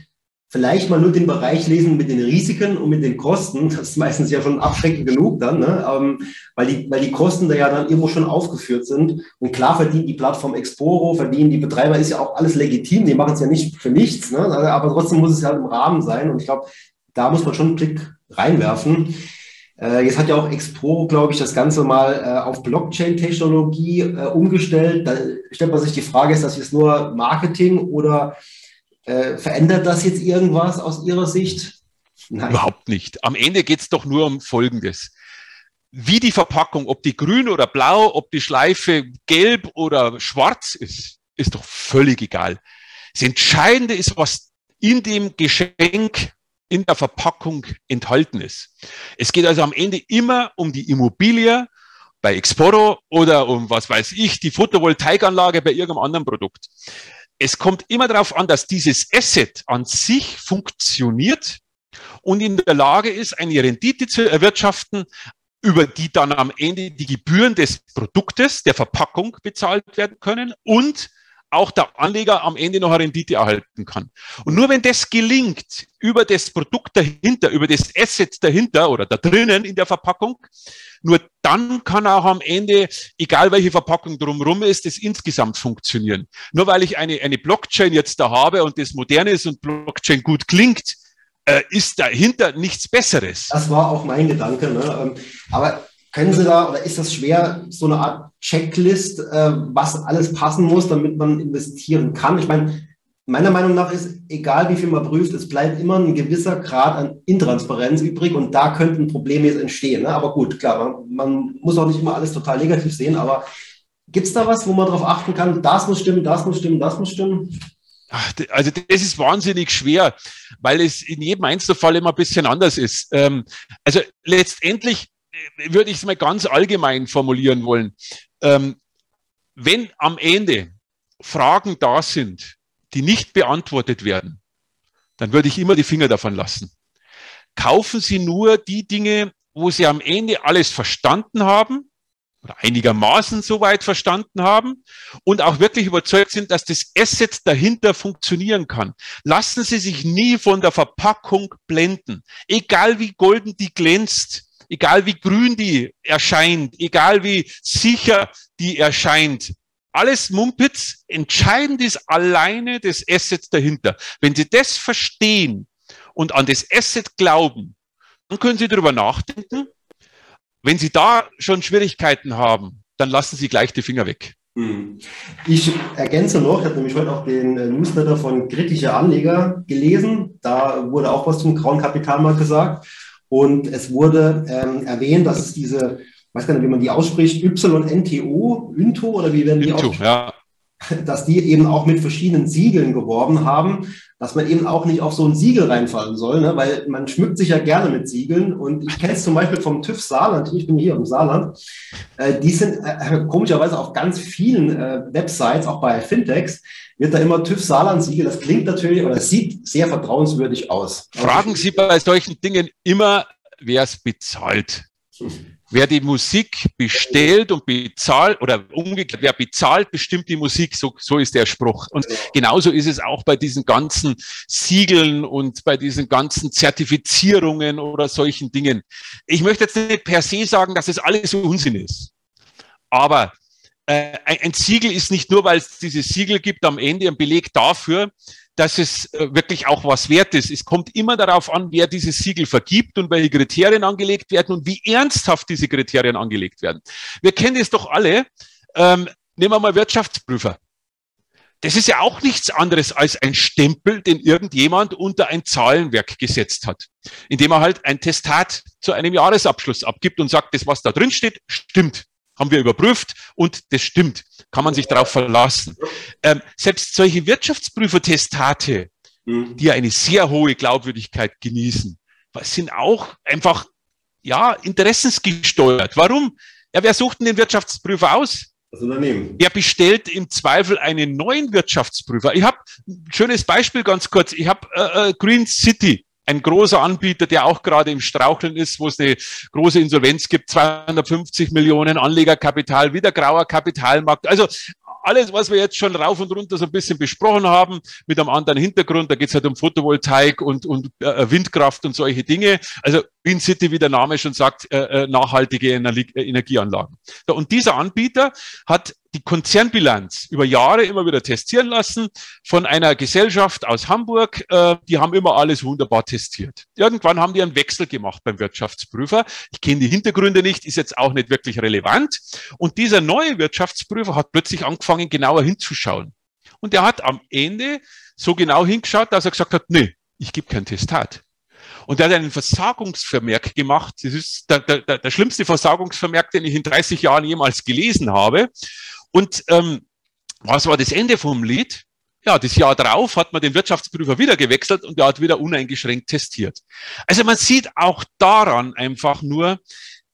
Speaker 1: vielleicht mal nur den Bereich lesen mit den Risiken und mit den Kosten. Das ist meistens ja schon abschreckend genug dann, ne? ähm, weil, die, weil die Kosten da ja dann irgendwo schon aufgeführt sind. Und klar verdient die Plattform Exporo, verdienen die Betreiber, ist ja auch alles legitim. Die machen es ja nicht für nichts, ne? aber trotzdem muss es ja im Rahmen sein. Und ich glaube, da muss man schon einen Blick reinwerfen. Äh, jetzt hat ja auch Exporo, glaube ich, das Ganze mal äh, auf Blockchain-Technologie äh, umgestellt. Da stellt man sich die Frage, ist das jetzt nur Marketing oder äh, verändert das jetzt irgendwas aus Ihrer Sicht?
Speaker 2: Nein. Überhaupt nicht. Am Ende geht es doch nur um Folgendes. Wie die Verpackung, ob die grün oder blau, ob die Schleife gelb oder schwarz ist, ist doch völlig egal. Das Entscheidende ist, was in dem Geschenk, in der Verpackung enthalten ist. Es geht also am Ende immer um die Immobilie bei Exporo oder um, was weiß ich, die Photovoltaikanlage bei irgendeinem anderen Produkt es kommt immer darauf an, dass dieses Asset an sich funktioniert und in der Lage ist, eine Rendite zu erwirtschaften, über die dann am Ende die Gebühren des Produktes, der Verpackung bezahlt werden können und auch der Anleger am Ende noch eine Rendite erhalten kann. Und nur wenn das gelingt, über das Produkt dahinter, über das Asset dahinter oder da drinnen in der Verpackung, nur dann kann auch am Ende, egal welche Verpackung drumherum ist, das insgesamt funktionieren. Nur weil ich eine, eine Blockchain jetzt da habe und das modern ist und Blockchain gut klingt, äh, ist dahinter nichts Besseres.
Speaker 1: Das war auch mein Gedanke. Ne? Ähm, aber können Sie da, oder ist das schwer, so eine Art Checklist, äh, was alles passen muss, damit man investieren kann? Ich meine, meiner Meinung nach ist, egal wie viel man prüft, es bleibt immer ein gewisser Grad an Intransparenz übrig und da könnten Probleme jetzt entstehen. Ne? Aber gut, klar, man, man, muss auch nicht immer alles total negativ sehen, aber gibt es da was, wo man darauf achten kann, das muss stimmen, das muss stimmen, das muss stimmen?
Speaker 2: also das ist wahnsinnig schwer, weil es in jedem Einzelfall immer ein bisschen anders ist. Ähm, also letztendlich würde ich es mal ganz allgemein formulieren wollen. Ähm, wenn am Ende Fragen da sind, die nicht beantwortet werden, dann würde ich immer die Finger davon lassen. Kaufen Sie nur die Dinge, wo Sie am Ende alles verstanden haben oder einigermaßen soweit verstanden haben und auch wirklich überzeugt sind, dass das Asset dahinter funktionieren kann. Lassen Sie sich nie von der Verpackung blenden. Egal wie golden die glänzt, egal wie grün die erscheint, egal wie sicher die erscheint. Alles Mumpitz. Entscheidend ist alleine das Asset dahinter. Wenn Sie das verstehen und an das Asset glauben, dann können Sie darüber nachdenken. Wenn Sie da schon Schwierigkeiten haben, dann lassen Sie gleich die Finger weg.
Speaker 1: Hm. Ich ergänze noch, ich habe nämlich heute auch den äh, Newsletter von kritische Anleger gelesen. Da wurde auch was zum grauen Kapitalmarkt gesagt. Und es wurde ähm, erwähnt, dass es diese, weiß gar nicht, wie man die ausspricht, YNTO, Ynto oder wie werden die Ynto, ja. dass die eben auch mit verschiedenen Siegeln geworben haben, dass man eben auch nicht auf so ein Siegel reinfallen soll, ne? weil man schmückt sich ja gerne mit Siegeln. Und ich kenne es zum Beispiel vom TÜV Saarland, ich bin hier im Saarland, äh, die sind äh, komischerweise auf ganz vielen äh, Websites, auch bei Fintechs, wird da immer TÜV Saarland-Siegel. Das klingt natürlich oder sieht sehr vertrauenswürdig aus.
Speaker 2: Fragen Sie bei solchen Dingen immer, wer es bezahlt. Wer die Musik bestellt und bezahlt, oder umgekehrt, wer bezahlt, bestimmt die Musik. So, so ist der Spruch. Und genauso ist es auch bei diesen ganzen Siegeln und bei diesen ganzen Zertifizierungen oder solchen Dingen. Ich möchte jetzt nicht per se sagen, dass es alles Unsinn ist. Aber äh, ein Siegel ist nicht nur, weil es diese Siegel gibt, am Ende ein Beleg dafür, dass es äh, wirklich auch was wert ist. Es kommt immer darauf an, wer dieses Siegel vergibt und welche Kriterien angelegt werden und wie ernsthaft diese Kriterien angelegt werden. Wir kennen es doch alle. Ähm, nehmen wir mal Wirtschaftsprüfer. Das ist ja auch nichts anderes als ein Stempel, den irgendjemand unter ein Zahlenwerk gesetzt hat, indem er halt ein Testat zu einem Jahresabschluss abgibt und sagt, das, was da drin steht, stimmt haben wir überprüft und das stimmt. Kann man sich darauf verlassen. Ähm, selbst solche Wirtschaftsprüfertestate, mhm. die eine sehr hohe Glaubwürdigkeit genießen, sind auch einfach, ja, interessensgesteuert. Warum? Ja, wer sucht denn den Wirtschaftsprüfer aus? Das Unternehmen. Wer bestellt im Zweifel einen neuen Wirtschaftsprüfer? Ich habe ein schönes Beispiel ganz kurz. Ich habe äh, äh Green City ein großer Anbieter, der auch gerade im Straucheln ist, wo es eine große Insolvenz gibt, 250 Millionen Anlegerkapital, wieder grauer Kapitalmarkt. Also alles, was wir jetzt schon rauf und runter so ein bisschen besprochen haben, mit einem anderen Hintergrund, da geht es halt um Photovoltaik und, und äh, Windkraft und solche Dinge. Also Green City, wie der Name schon sagt, äh, äh nachhaltige Energie Energieanlagen. Und dieser Anbieter hat die Konzernbilanz über Jahre immer wieder testieren lassen von einer Gesellschaft aus Hamburg. Äh, die haben immer alles wunderbar testiert. Irgendwann haben die einen Wechsel gemacht beim Wirtschaftsprüfer. Ich kenne die Hintergründe nicht, ist jetzt auch nicht wirklich relevant. Und dieser neue Wirtschaftsprüfer hat plötzlich angefangen, genauer hinzuschauen. Und er hat am Ende so genau hingeschaut, dass er gesagt hat, nee, ich gebe kein Testat. Und er hat einen Versagungsvermerk gemacht. Das ist der, der, der schlimmste Versagungsvermerk, den ich in 30 Jahren jemals gelesen habe. Und ähm, was war das Ende vom Lied? Ja, das Jahr drauf hat man den Wirtschaftsprüfer wieder gewechselt und der hat wieder uneingeschränkt testiert. Also man sieht auch daran einfach nur,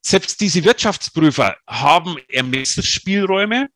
Speaker 2: selbst diese Wirtschaftsprüfer haben Ermessensspielräume,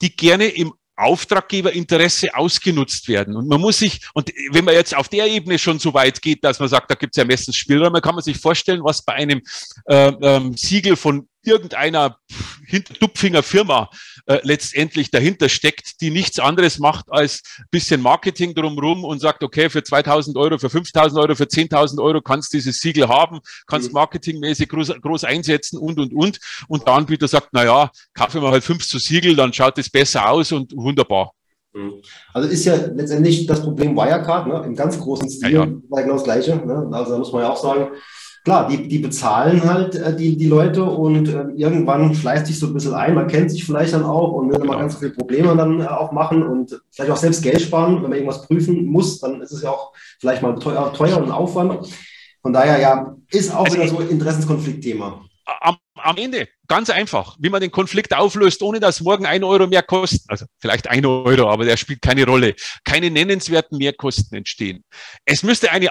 Speaker 2: die gerne im Auftraggeberinteresse ausgenutzt werden. Und man muss sich, und wenn man jetzt auf der Ebene schon so weit geht, dass man sagt, da gibt es Ermessensspielräume, kann man sich vorstellen, was bei einem äh, ähm, Siegel von irgendeiner Hintertupfinger Firma äh, letztendlich dahinter steckt, die nichts anderes macht als bisschen Marketing drumherum und sagt, okay, für 2000 Euro, für 5000 Euro, für 10.000 Euro kannst du dieses Siegel haben, kannst mhm. marketingmäßig groß, groß einsetzen und, und, und. Und der Anbieter sagt, na ja, kaufe mir halt fünf zu Siegel, dann schaut es besser aus und wunderbar.
Speaker 1: Mhm. Also ist ja letztendlich das Problem Wirecard, ne, im ganz großen Stil, ja, ja. genau das Gleiche. Ne? Also da muss man ja auch sagen, klar, die, die bezahlen halt äh, die, die Leute und äh, irgendwann schleicht sich so ein bisschen ein, man kennt sich vielleicht dann auch und will dann mal ganz viele Probleme dann äh, auch machen und vielleicht auch selbst Geld sparen, wenn man irgendwas prüfen muss, dann ist es ja auch vielleicht mal teuer, teuer und Aufwand. Von daher ja, ist auch also wieder so ein Interessenskonfliktthema.
Speaker 2: Am, am Ende, ganz einfach, wie man den Konflikt auflöst, ohne dass morgen ein Euro mehr kostet. Also vielleicht ein Euro, aber der spielt keine Rolle. Keine nennenswerten Mehrkosten entstehen. Es müsste eine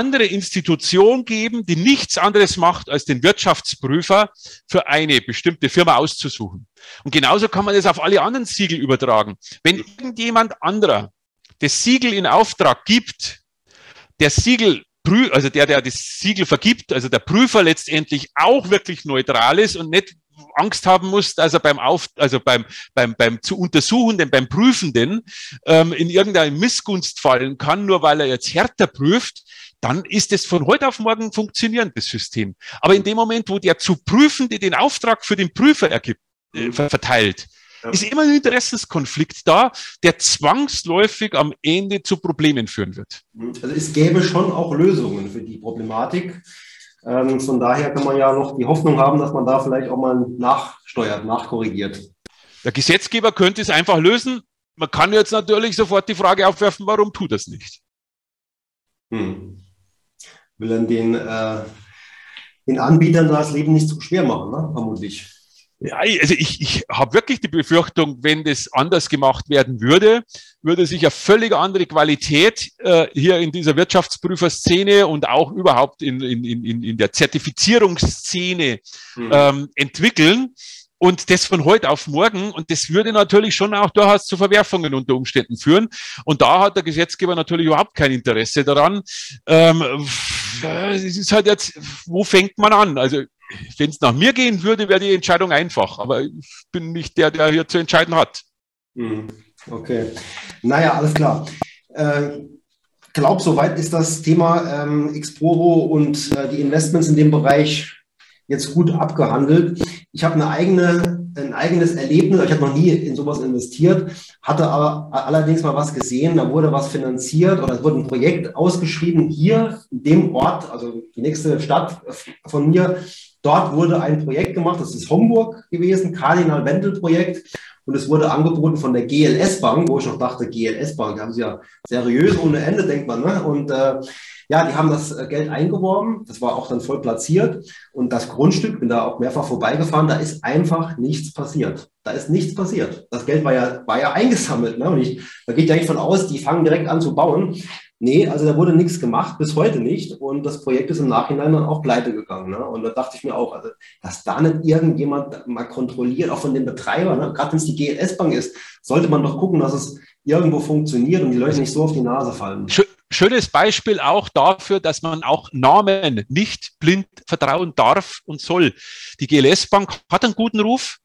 Speaker 2: andere Institution geben, die nichts anderes macht, als den Wirtschaftsprüfer für eine bestimmte Firma auszusuchen. Und genauso kann man das auf alle anderen Siegel übertragen. Wenn irgendjemand anderer das Siegel in Auftrag gibt, der Siegel also der, der das Siegel vergibt, also der Prüfer letztendlich auch wirklich neutral ist und nicht Angst haben muss, dass er beim Auf, also beim, beim, beim zu Untersuchenden, beim Prüfenden ähm, in irgendeine Missgunst fallen kann, nur weil er jetzt härter prüft, dann ist es von heute auf morgen funktionierendes System. Aber in dem Moment, wo der zu Prüfende den Auftrag für den Prüfer ergibt, äh, verteilt, ja. ist immer ein Interessenskonflikt da, der zwangsläufig am Ende zu Problemen führen wird.
Speaker 1: Also es gäbe schon auch Lösungen für die Problematik. Ähm, von daher kann man ja noch die Hoffnung haben, dass man da vielleicht auch mal nachsteuert, nachkorrigigiert.
Speaker 2: Der Gesetzgeber könnte es einfach lösen. Man kann jetzt natürlich sofort die Frage aufwerfen, warum tut das nicht?
Speaker 1: Hm. Will dann den, äh, den Anbietern das Leben nicht zu schwer machen, ne? vermutlich.
Speaker 2: Ja, also ich, ich habe wirklich die Befürchtung, wenn das anders gemacht werden würde, würde sich eine völlig andere Qualität äh, hier in dieser Wirtschaftsprüferszene und auch überhaupt in, in, in, in der Zertifizierungsszene mhm. ähm, entwickeln. Und das von heute auf morgen. Und das würde natürlich schon auch durchaus zu Verwerfungen unter Umständen führen. Und da hat der Gesetzgeber natürlich überhaupt kein Interesse daran. Ähm, es ist halt jetzt, wo fängt man an? Also wenn es nach mir gehen würde, wäre die Entscheidung einfach. Aber ich bin nicht der, der hier zu entscheiden hat.
Speaker 1: Hm, okay. Naja, alles klar. Äh, glaube, soweit ist das Thema ähm, Exporo und äh, die Investments in dem Bereich jetzt gut abgehandelt. Ich habe eine eigene, ein eigenes Erlebnis, ich habe noch nie in sowas investiert, hatte aber allerdings mal was gesehen, da wurde was finanziert oder es wurde ein Projekt ausgeschrieben hier in dem Ort, also die nächste Stadt von mir. Dort wurde ein Projekt gemacht, das ist Homburg gewesen, Kardinal Wendel Projekt. Und es wurde angeboten von der GLS Bank, wo ich noch dachte, GLS Bank, haben sie ja seriös ohne Ende, denkt man. Ne? Und äh, ja, die haben das äh, Geld eingeworben. Das war auch dann voll platziert. Und das Grundstück, bin da auch mehrfach vorbeigefahren, da ist einfach nichts passiert. Da ist nichts passiert. Das Geld war ja, war ja eingesammelt. Ne? Und ich, da geht ja nicht von aus, die fangen direkt an zu bauen. Nee, also da wurde nichts gemacht, bis heute nicht. Und das Projekt ist im Nachhinein dann auch pleite gegangen. Ne? Und da dachte ich mir auch, also, dass da nicht irgendjemand mal kontrolliert, auch von den Betreibern, ne? gerade wenn es die GLS-Bank ist, sollte man doch gucken, dass es irgendwo funktioniert und die Leute nicht so auf die Nase fallen
Speaker 2: schönes Beispiel auch dafür, dass man auch Namen nicht blind vertrauen darf und soll. Die GLS Bank hat einen guten Ruf,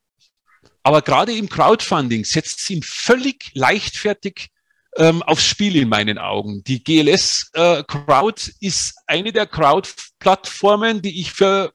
Speaker 2: aber gerade im Crowdfunding setzt sie ihn völlig leichtfertig ähm, aufs Spiel in meinen Augen. Die GLS äh, Crowd ist eine der Crowd-Plattformen, die ich für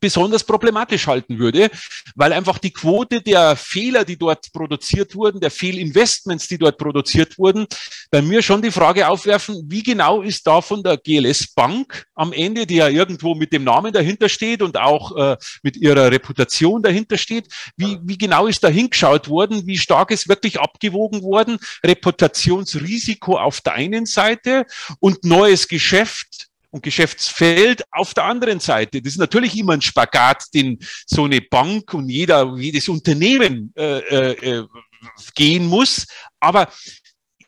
Speaker 2: besonders problematisch halten würde, weil einfach die Quote der Fehler, die dort produziert wurden, der Fehlinvestments, die dort produziert wurden, bei mir schon die Frage aufwerfen, wie genau ist da von der GLS Bank am Ende, die ja irgendwo mit dem Namen dahinter steht und auch äh, mit ihrer Reputation dahinter steht, wie, wie genau ist da hingeschaut worden, wie stark ist wirklich abgewogen worden, Reputationsrisiko auf der einen Seite und neues Geschäft und Geschäftsfeld auf der anderen Seite. Das ist natürlich immer ein Spagat, den so eine Bank und jeder, jedes Unternehmen äh, äh, gehen muss. Aber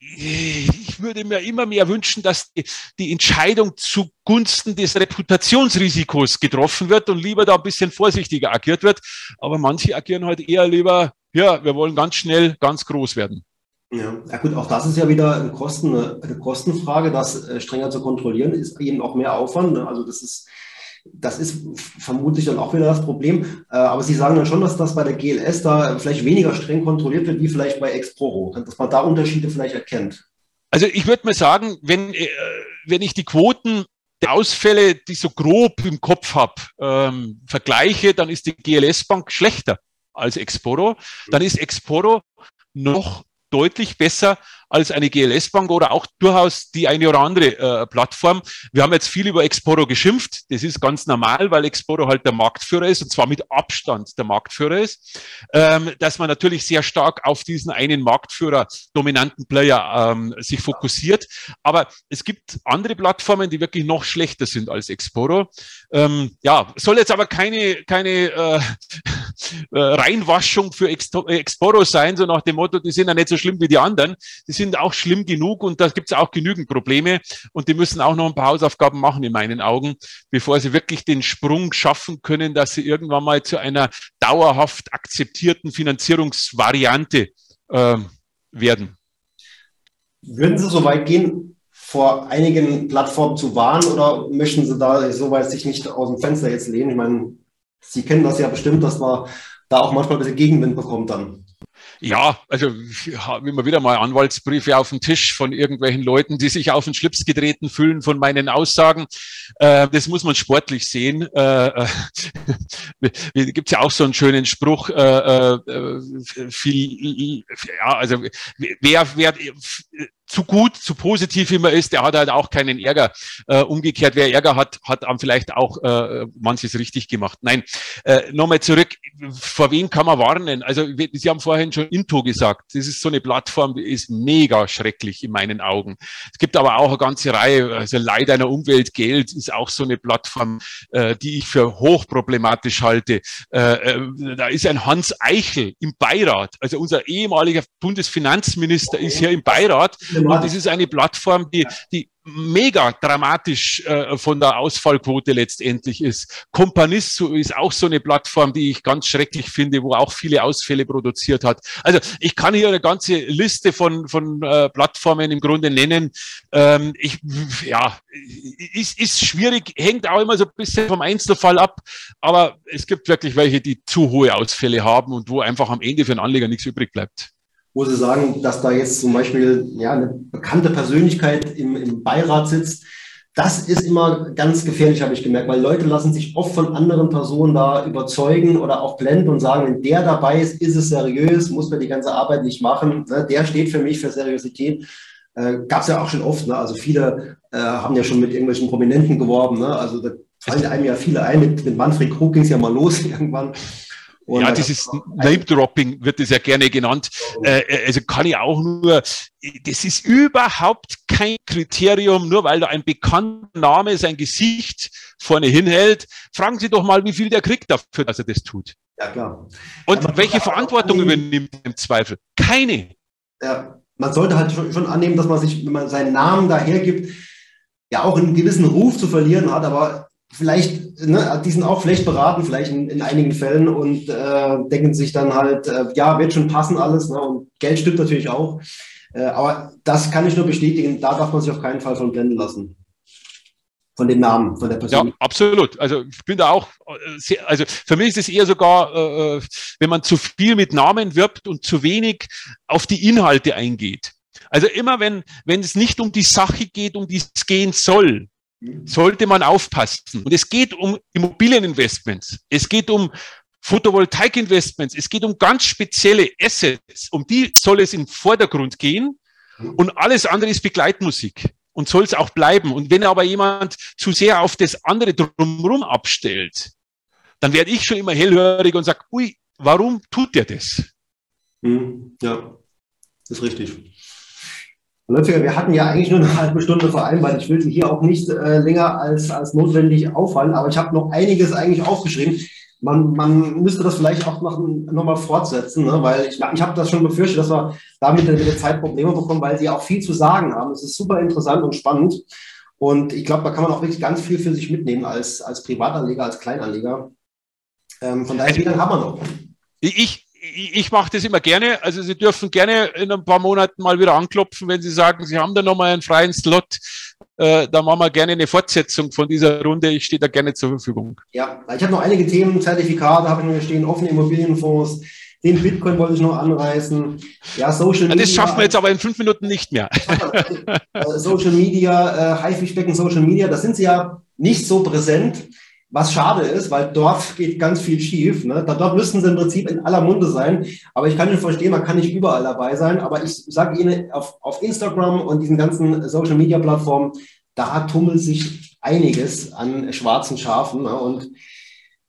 Speaker 2: ich würde mir immer mehr wünschen, dass die, die, Entscheidung zugunsten des Reputationsrisikos getroffen wird und lieber da ein bisschen vorsichtiger agiert wird. Aber manche agieren halt eher lieber, ja, wir wollen ganz schnell ganz groß werden.
Speaker 1: Ja. ja gut, auch das ist ja wieder eine, Kosten, eine Kostenfrage, das äh, strenger zu kontrollieren, ist eben auch mehr Aufwand. Ne? Also das ist, das ist vermutlich dann auch wieder das Problem. Äh, aber Sie sagen dann schon, dass das bei der GLS da vielleicht weniger streng kontrolliert wird, wie vielleicht bei Exporo, dass man da Unterschiede vielleicht erkennt.
Speaker 2: Also ich würde mal sagen, wenn, äh, wenn ich die Quoten der Ausfälle, die so grob im Kopf habe, ähm, vergleiche, dann ist die GLS Bank schlechter als Exporo. Dann ist Exporo noch deutlich besser als eine GLS-Bank oder auch durchaus die eine oder andere äh, Plattform. Wir haben jetzt viel über Exporo geschimpft. Das ist ganz normal, weil Exporo halt der Marktführer ist und zwar mit Abstand der Marktführer ist. Ähm, dass man natürlich sehr stark auf diesen einen Marktführer, dominanten Player ähm, sich fokussiert. Aber es gibt andere Plattformen, die wirklich noch schlechter sind als Exporo. Ähm, ja, soll jetzt aber keine, keine äh, äh, Reinwaschung für Exporo sein, so nach dem Motto, die sind ja nicht so schlimm wie die anderen. Die sind auch schlimm genug und da gibt es auch genügend Probleme und die müssen auch noch ein paar Hausaufgaben machen in meinen Augen, bevor sie wirklich den Sprung schaffen können, dass sie irgendwann mal zu einer dauerhaft akzeptierten Finanzierungsvariante äh, werden.
Speaker 1: Würden Sie so weit gehen, vor einigen Plattformen zu warnen oder möchten Sie da so weit sich nicht aus dem Fenster jetzt lehnen? Ich meine, Sie kennen das ja bestimmt, dass man da auch manchmal ein bisschen Gegenwind bekommt dann.
Speaker 2: Ja, also ich habe immer wieder mal Anwaltsbriefe auf dem Tisch von irgendwelchen Leuten, die sich auf den Schlips getreten fühlen von meinen Aussagen. Äh, das muss man sportlich sehen. Äh, äh, gibt ja auch so einen schönen Spruch. Äh, äh, viel, ja, also wer, wer zu gut, zu positiv immer ist, der hat halt auch keinen Ärger. Äh, umgekehrt, wer Ärger hat, hat dann vielleicht auch äh, manches richtig gemacht. Nein, äh, nochmal zurück, vor wem kann man warnen? Also Sie haben vorhin schon Into gesagt, das ist so eine Plattform, die ist mega schrecklich in meinen Augen. Es gibt aber auch eine ganze Reihe, also Leid einer Umwelt, Geld ist auch so eine Plattform, äh, die ich für hochproblematisch halte. Äh, äh, da ist ein Hans Eichel im Beirat, also unser ehemaliger Bundesfinanzminister ist hier im Beirat und das ist eine Plattform, die, die mega dramatisch äh, von der Ausfallquote letztendlich ist. Companisso ist auch so eine Plattform, die ich ganz schrecklich finde, wo auch viele Ausfälle produziert hat. Also ich kann hier eine ganze Liste von, von äh, Plattformen im Grunde nennen. Ähm, ich, ja, ist, ist schwierig, hängt auch immer so ein bisschen vom Einzelfall ab, aber es gibt wirklich welche, die zu hohe Ausfälle haben und wo einfach am Ende für einen Anleger nichts übrig bleibt
Speaker 1: wo Sie sagen, dass da jetzt zum Beispiel ja, eine bekannte Persönlichkeit im, im Beirat sitzt. Das ist immer ganz gefährlich, habe ich gemerkt, weil Leute lassen sich oft von anderen Personen da überzeugen oder auch blenden und sagen, wenn der dabei ist, ist es seriös, muss man die ganze Arbeit nicht machen. Ne? Der steht für mich für Seriosität. Äh, Gab es ja auch schon oft. Ne? Also viele äh, haben ja schon mit irgendwelchen Prominenten geworben. Ne? Also da fallen einem ja viele ein. Mit, mit Manfred Krug ging es ja mal los irgendwann.
Speaker 2: Und ja, dieses Name-Dropping wird das ja gerne genannt. Äh, also kann ich auch nur, das ist überhaupt kein Kriterium, nur weil da ein bekannter Name sein Gesicht vorne hinhält. Fragen Sie doch mal, wie viel der kriegt dafür, dass er das tut. Ja, klar. Und ja, welche Verantwortung übernimmt im Zweifel? Keine.
Speaker 1: Ja, man sollte halt schon, schon annehmen, dass man sich, wenn man seinen Namen dahergibt, ja auch einen gewissen Ruf zu verlieren hat, aber vielleicht, ne, die sind auch schlecht beraten, vielleicht in, in einigen Fällen und äh, denken sich dann halt, äh, ja, wird schon passen alles. Ne, und Geld stimmt natürlich auch. Äh, aber das kann ich nur bestätigen, da darf man sich auf keinen Fall von blenden lassen. Von den Namen, von der Person.
Speaker 2: Ja, absolut. Also ich bin da auch äh, sehr, also für mich ist es eher sogar, äh, äh, wenn man zu viel mit Namen wirbt und zu wenig auf die Inhalte eingeht. Also immer wenn, wenn es nicht um die Sache geht, um die es gehen soll, sollte man aufpassen. Und es geht um Immobilieninvestments. Es geht um Photovoltaikinvestments. Es geht um ganz spezielle Assets. Um die soll es im Vordergrund gehen. Und alles andere ist Begleitmusik. Und soll es auch bleiben. Und wenn aber jemand zu sehr auf das andere drumherum abstellt, dann werde ich schon immer hellhörig und sage, ui, warum tut der das?
Speaker 1: Hm, ja, ist richtig. Lötziger, wir hatten ja eigentlich nur eine halbe Stunde vereinbart. Ich will Sie hier auch nicht äh, länger als, als notwendig aufhalten, aber ich habe noch einiges eigentlich aufgeschrieben. Man, man müsste das vielleicht auch noch, noch mal fortsetzen, ne? weil ich, ich habe das schon befürchtet, dass wir damit mit der Zeit Probleme bekommen, weil Sie auch viel zu sagen haben. Es ist super interessant und spannend. Und ich glaube, da kann man auch wirklich ganz viel für sich mitnehmen als, als Privatanleger, als Kleinanleger. Ähm, von daher, wie lange haben wir noch?
Speaker 2: Ich, ich mache das immer gerne. Also Sie dürfen gerne in ein paar Monaten mal wieder anklopfen, wenn Sie sagen, Sie haben da nochmal einen freien Slot. Äh, da machen wir gerne eine Fortsetzung von dieser Runde. Ich stehe da gerne zur Verfügung.
Speaker 1: Ja, ich habe noch einige Themen, Zertifikate habe ich noch stehen, offene Immobilienfonds. Den Bitcoin wollte ich noch anreißen.
Speaker 2: Ja, Social Media. Das schaffen wir jetzt aber in fünf Minuten nicht mehr.
Speaker 1: Äh, Social Media, äh, Haifischbecken Social Media, das sind sie ja nicht so präsent. Was schade ist, weil dort geht ganz viel schief. Ne? Dort müssten sie im Prinzip in aller Munde sein. Aber ich kann schon verstehen, man kann nicht überall dabei sein. Aber ich sage Ihnen, auf, auf Instagram und diesen ganzen Social-Media-Plattformen, da tummelt sich einiges an schwarzen Schafen. Ne? Und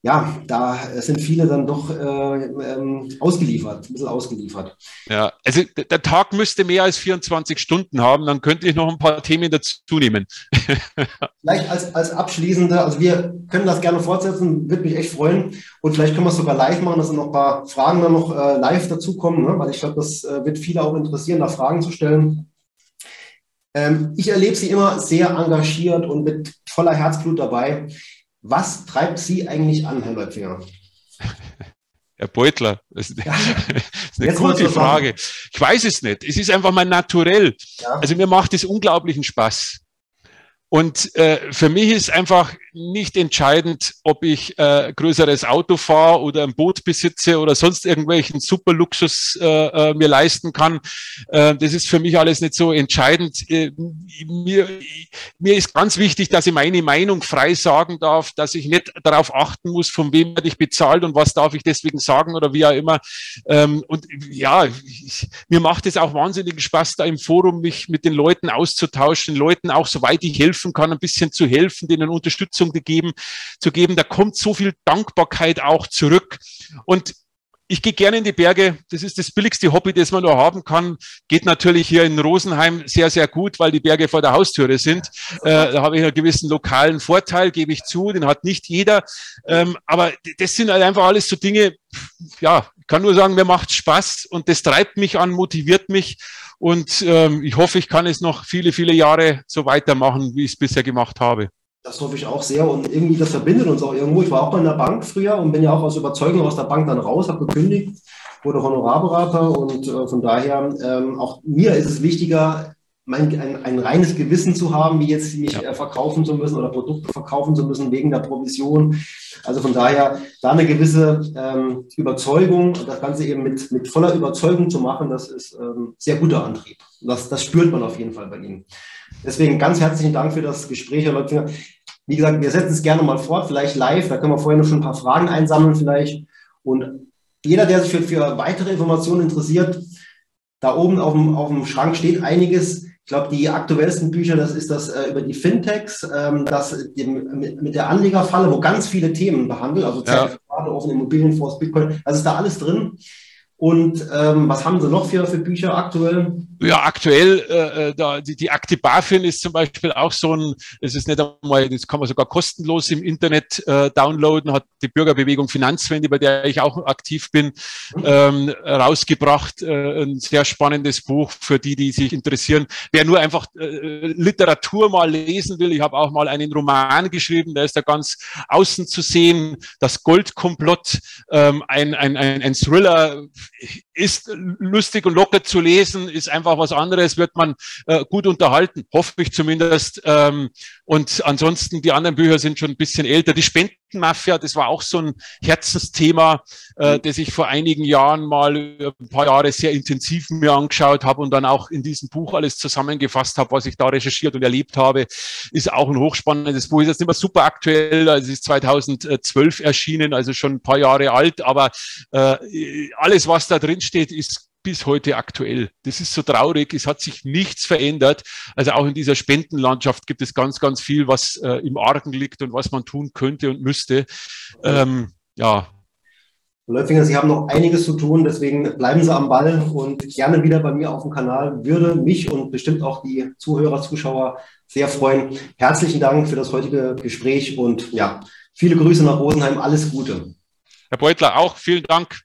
Speaker 1: ja, da sind viele dann doch äh, ähm, ausgeliefert, ein bisschen ausgeliefert.
Speaker 2: Ja, also der Tag müsste mehr als 24 Stunden haben, dann könnte ich noch ein paar Themen dazu nehmen.
Speaker 1: vielleicht als, als abschließende, also wir können das gerne fortsetzen, würde mich echt freuen. Und vielleicht können wir es sogar live machen, dass noch ein paar Fragen dann noch äh, live dazukommen, ne? weil ich glaube, das äh, wird viele auch interessieren, da Fragen zu stellen. Ähm, ich erlebe sie immer sehr engagiert und mit voller Herzblut dabei. Was treibt Sie eigentlich an, Herr Leutfinger?
Speaker 2: Herr Beutler, das ist eine, das ist eine gute Frage. Ich weiß es nicht. Es ist einfach mein Naturell. Ja. Also mir macht es unglaublichen Spaß. Und äh, für mich ist einfach nicht entscheidend, ob ich äh, größeres Auto fahre oder ein Boot besitze oder sonst irgendwelchen Superluxus äh, äh, mir leisten kann. Äh, das ist für mich alles nicht so entscheidend. Äh, mir, mir ist ganz wichtig, dass ich meine Meinung frei sagen darf, dass ich nicht darauf achten muss, von wem werde ich bezahlt und was darf ich deswegen sagen oder wie auch immer. Ähm, und ja, ich, mir macht es auch wahnsinnigen Spaß, da im Forum mich mit den Leuten auszutauschen, Leuten auch, soweit ich helfen kann, ein bisschen zu helfen, denen Unterstützung gegeben geben, zu geben. Da kommt so viel Dankbarkeit auch zurück. Und ich gehe gerne in die Berge. Das ist das billigste Hobby, das man nur haben kann. Geht natürlich hier in Rosenheim sehr, sehr gut, weil die Berge vor der Haustüre sind. Äh, da habe ich einen gewissen lokalen Vorteil, gebe ich zu. Den hat nicht jeder. Ähm, aber das sind halt einfach alles so Dinge. Ja, ich kann nur sagen, mir macht Spaß und das treibt mich an, motiviert mich. Und ähm, ich hoffe, ich kann es noch viele, viele Jahre so weitermachen, wie ich es bisher gemacht habe.
Speaker 1: Das hoffe ich auch sehr und irgendwie das verbindet uns auch irgendwo. Ich war auch mal in der Bank früher und bin ja auch aus Überzeugung aus der Bank dann raus, habe gekündigt, wurde Honorarberater und äh, von daher ähm, auch mir ist es wichtiger, mein, ein, ein reines Gewissen zu haben, wie jetzt mich ja. äh, verkaufen zu müssen oder Produkte verkaufen zu müssen wegen der Provision. Also von daher da eine gewisse ähm, Überzeugung, das Ganze eben mit, mit voller Überzeugung zu machen, das ist ähm, sehr guter Antrieb. Das, das spürt man auf jeden Fall bei Ihnen. Deswegen ganz herzlichen Dank für das Gespräch, Herr Leutfinger. Wie gesagt, wir setzen es gerne mal fort, vielleicht live. Da können wir vorher noch schon ein paar Fragen einsammeln vielleicht. Und jeder, der sich für, für weitere Informationen interessiert, da oben auf dem, auf dem Schrank steht einiges ich glaube, die aktuellsten Bücher, das ist das äh, über die Fintechs, ähm, das dem, mit, mit, der Anlegerfalle, wo ganz viele Themen behandelt, also Zertifikate, ja. offene Immobilienfonds, Bitcoin, das ist da alles drin. Und ähm, was haben Sie noch für, für Bücher aktuell?
Speaker 2: Ja, aktuell, äh, äh, da, die, die Akte BaFin ist zum Beispiel auch so ein, es ist nicht einmal, das kann man sogar kostenlos im Internet äh, downloaden, hat die Bürgerbewegung Finanzwende, bei der ich auch aktiv bin, ähm, rausgebracht. Äh, ein sehr spannendes Buch für die, die sich interessieren. Wer nur einfach äh, Literatur mal lesen will, ich habe auch mal einen Roman geschrieben, der ist da ganz außen zu sehen, das Goldkomplott, ähm, ein, ein, ein, ein Thriller, ist lustig und locker zu lesen, ist einfach was anderes, wird man äh, gut unterhalten, hoffe ich zumindest. Ähm, und ansonsten, die anderen Bücher sind schon ein bisschen älter. Die Spendenmafia, das war auch so ein Herzensthema, äh, mhm. das ich vor einigen Jahren mal ein paar Jahre sehr intensiv mir angeschaut habe und dann auch in diesem Buch alles zusammengefasst habe, was ich da recherchiert und erlebt habe. Ist auch ein hochspannendes Buch. Ist jetzt nicht mehr super aktuell, also es ist 2012 erschienen, also schon ein paar Jahre alt, aber äh, alles, was da drin steht, ist bis heute aktuell. Das ist so traurig. Es hat sich nichts verändert. Also auch in dieser Spendenlandschaft gibt es ganz, ganz viel, was äh, im Argen liegt und was man tun könnte und müsste. Ähm, ja.
Speaker 1: Läufinger, Sie haben noch einiges zu tun, deswegen bleiben Sie am Ball und gerne wieder bei mir auf dem Kanal. Würde mich und bestimmt auch die Zuhörer, Zuschauer sehr freuen. Herzlichen Dank für das heutige Gespräch und ja, viele Grüße nach Rosenheim. Alles Gute.
Speaker 2: Herr Beutler, auch vielen Dank.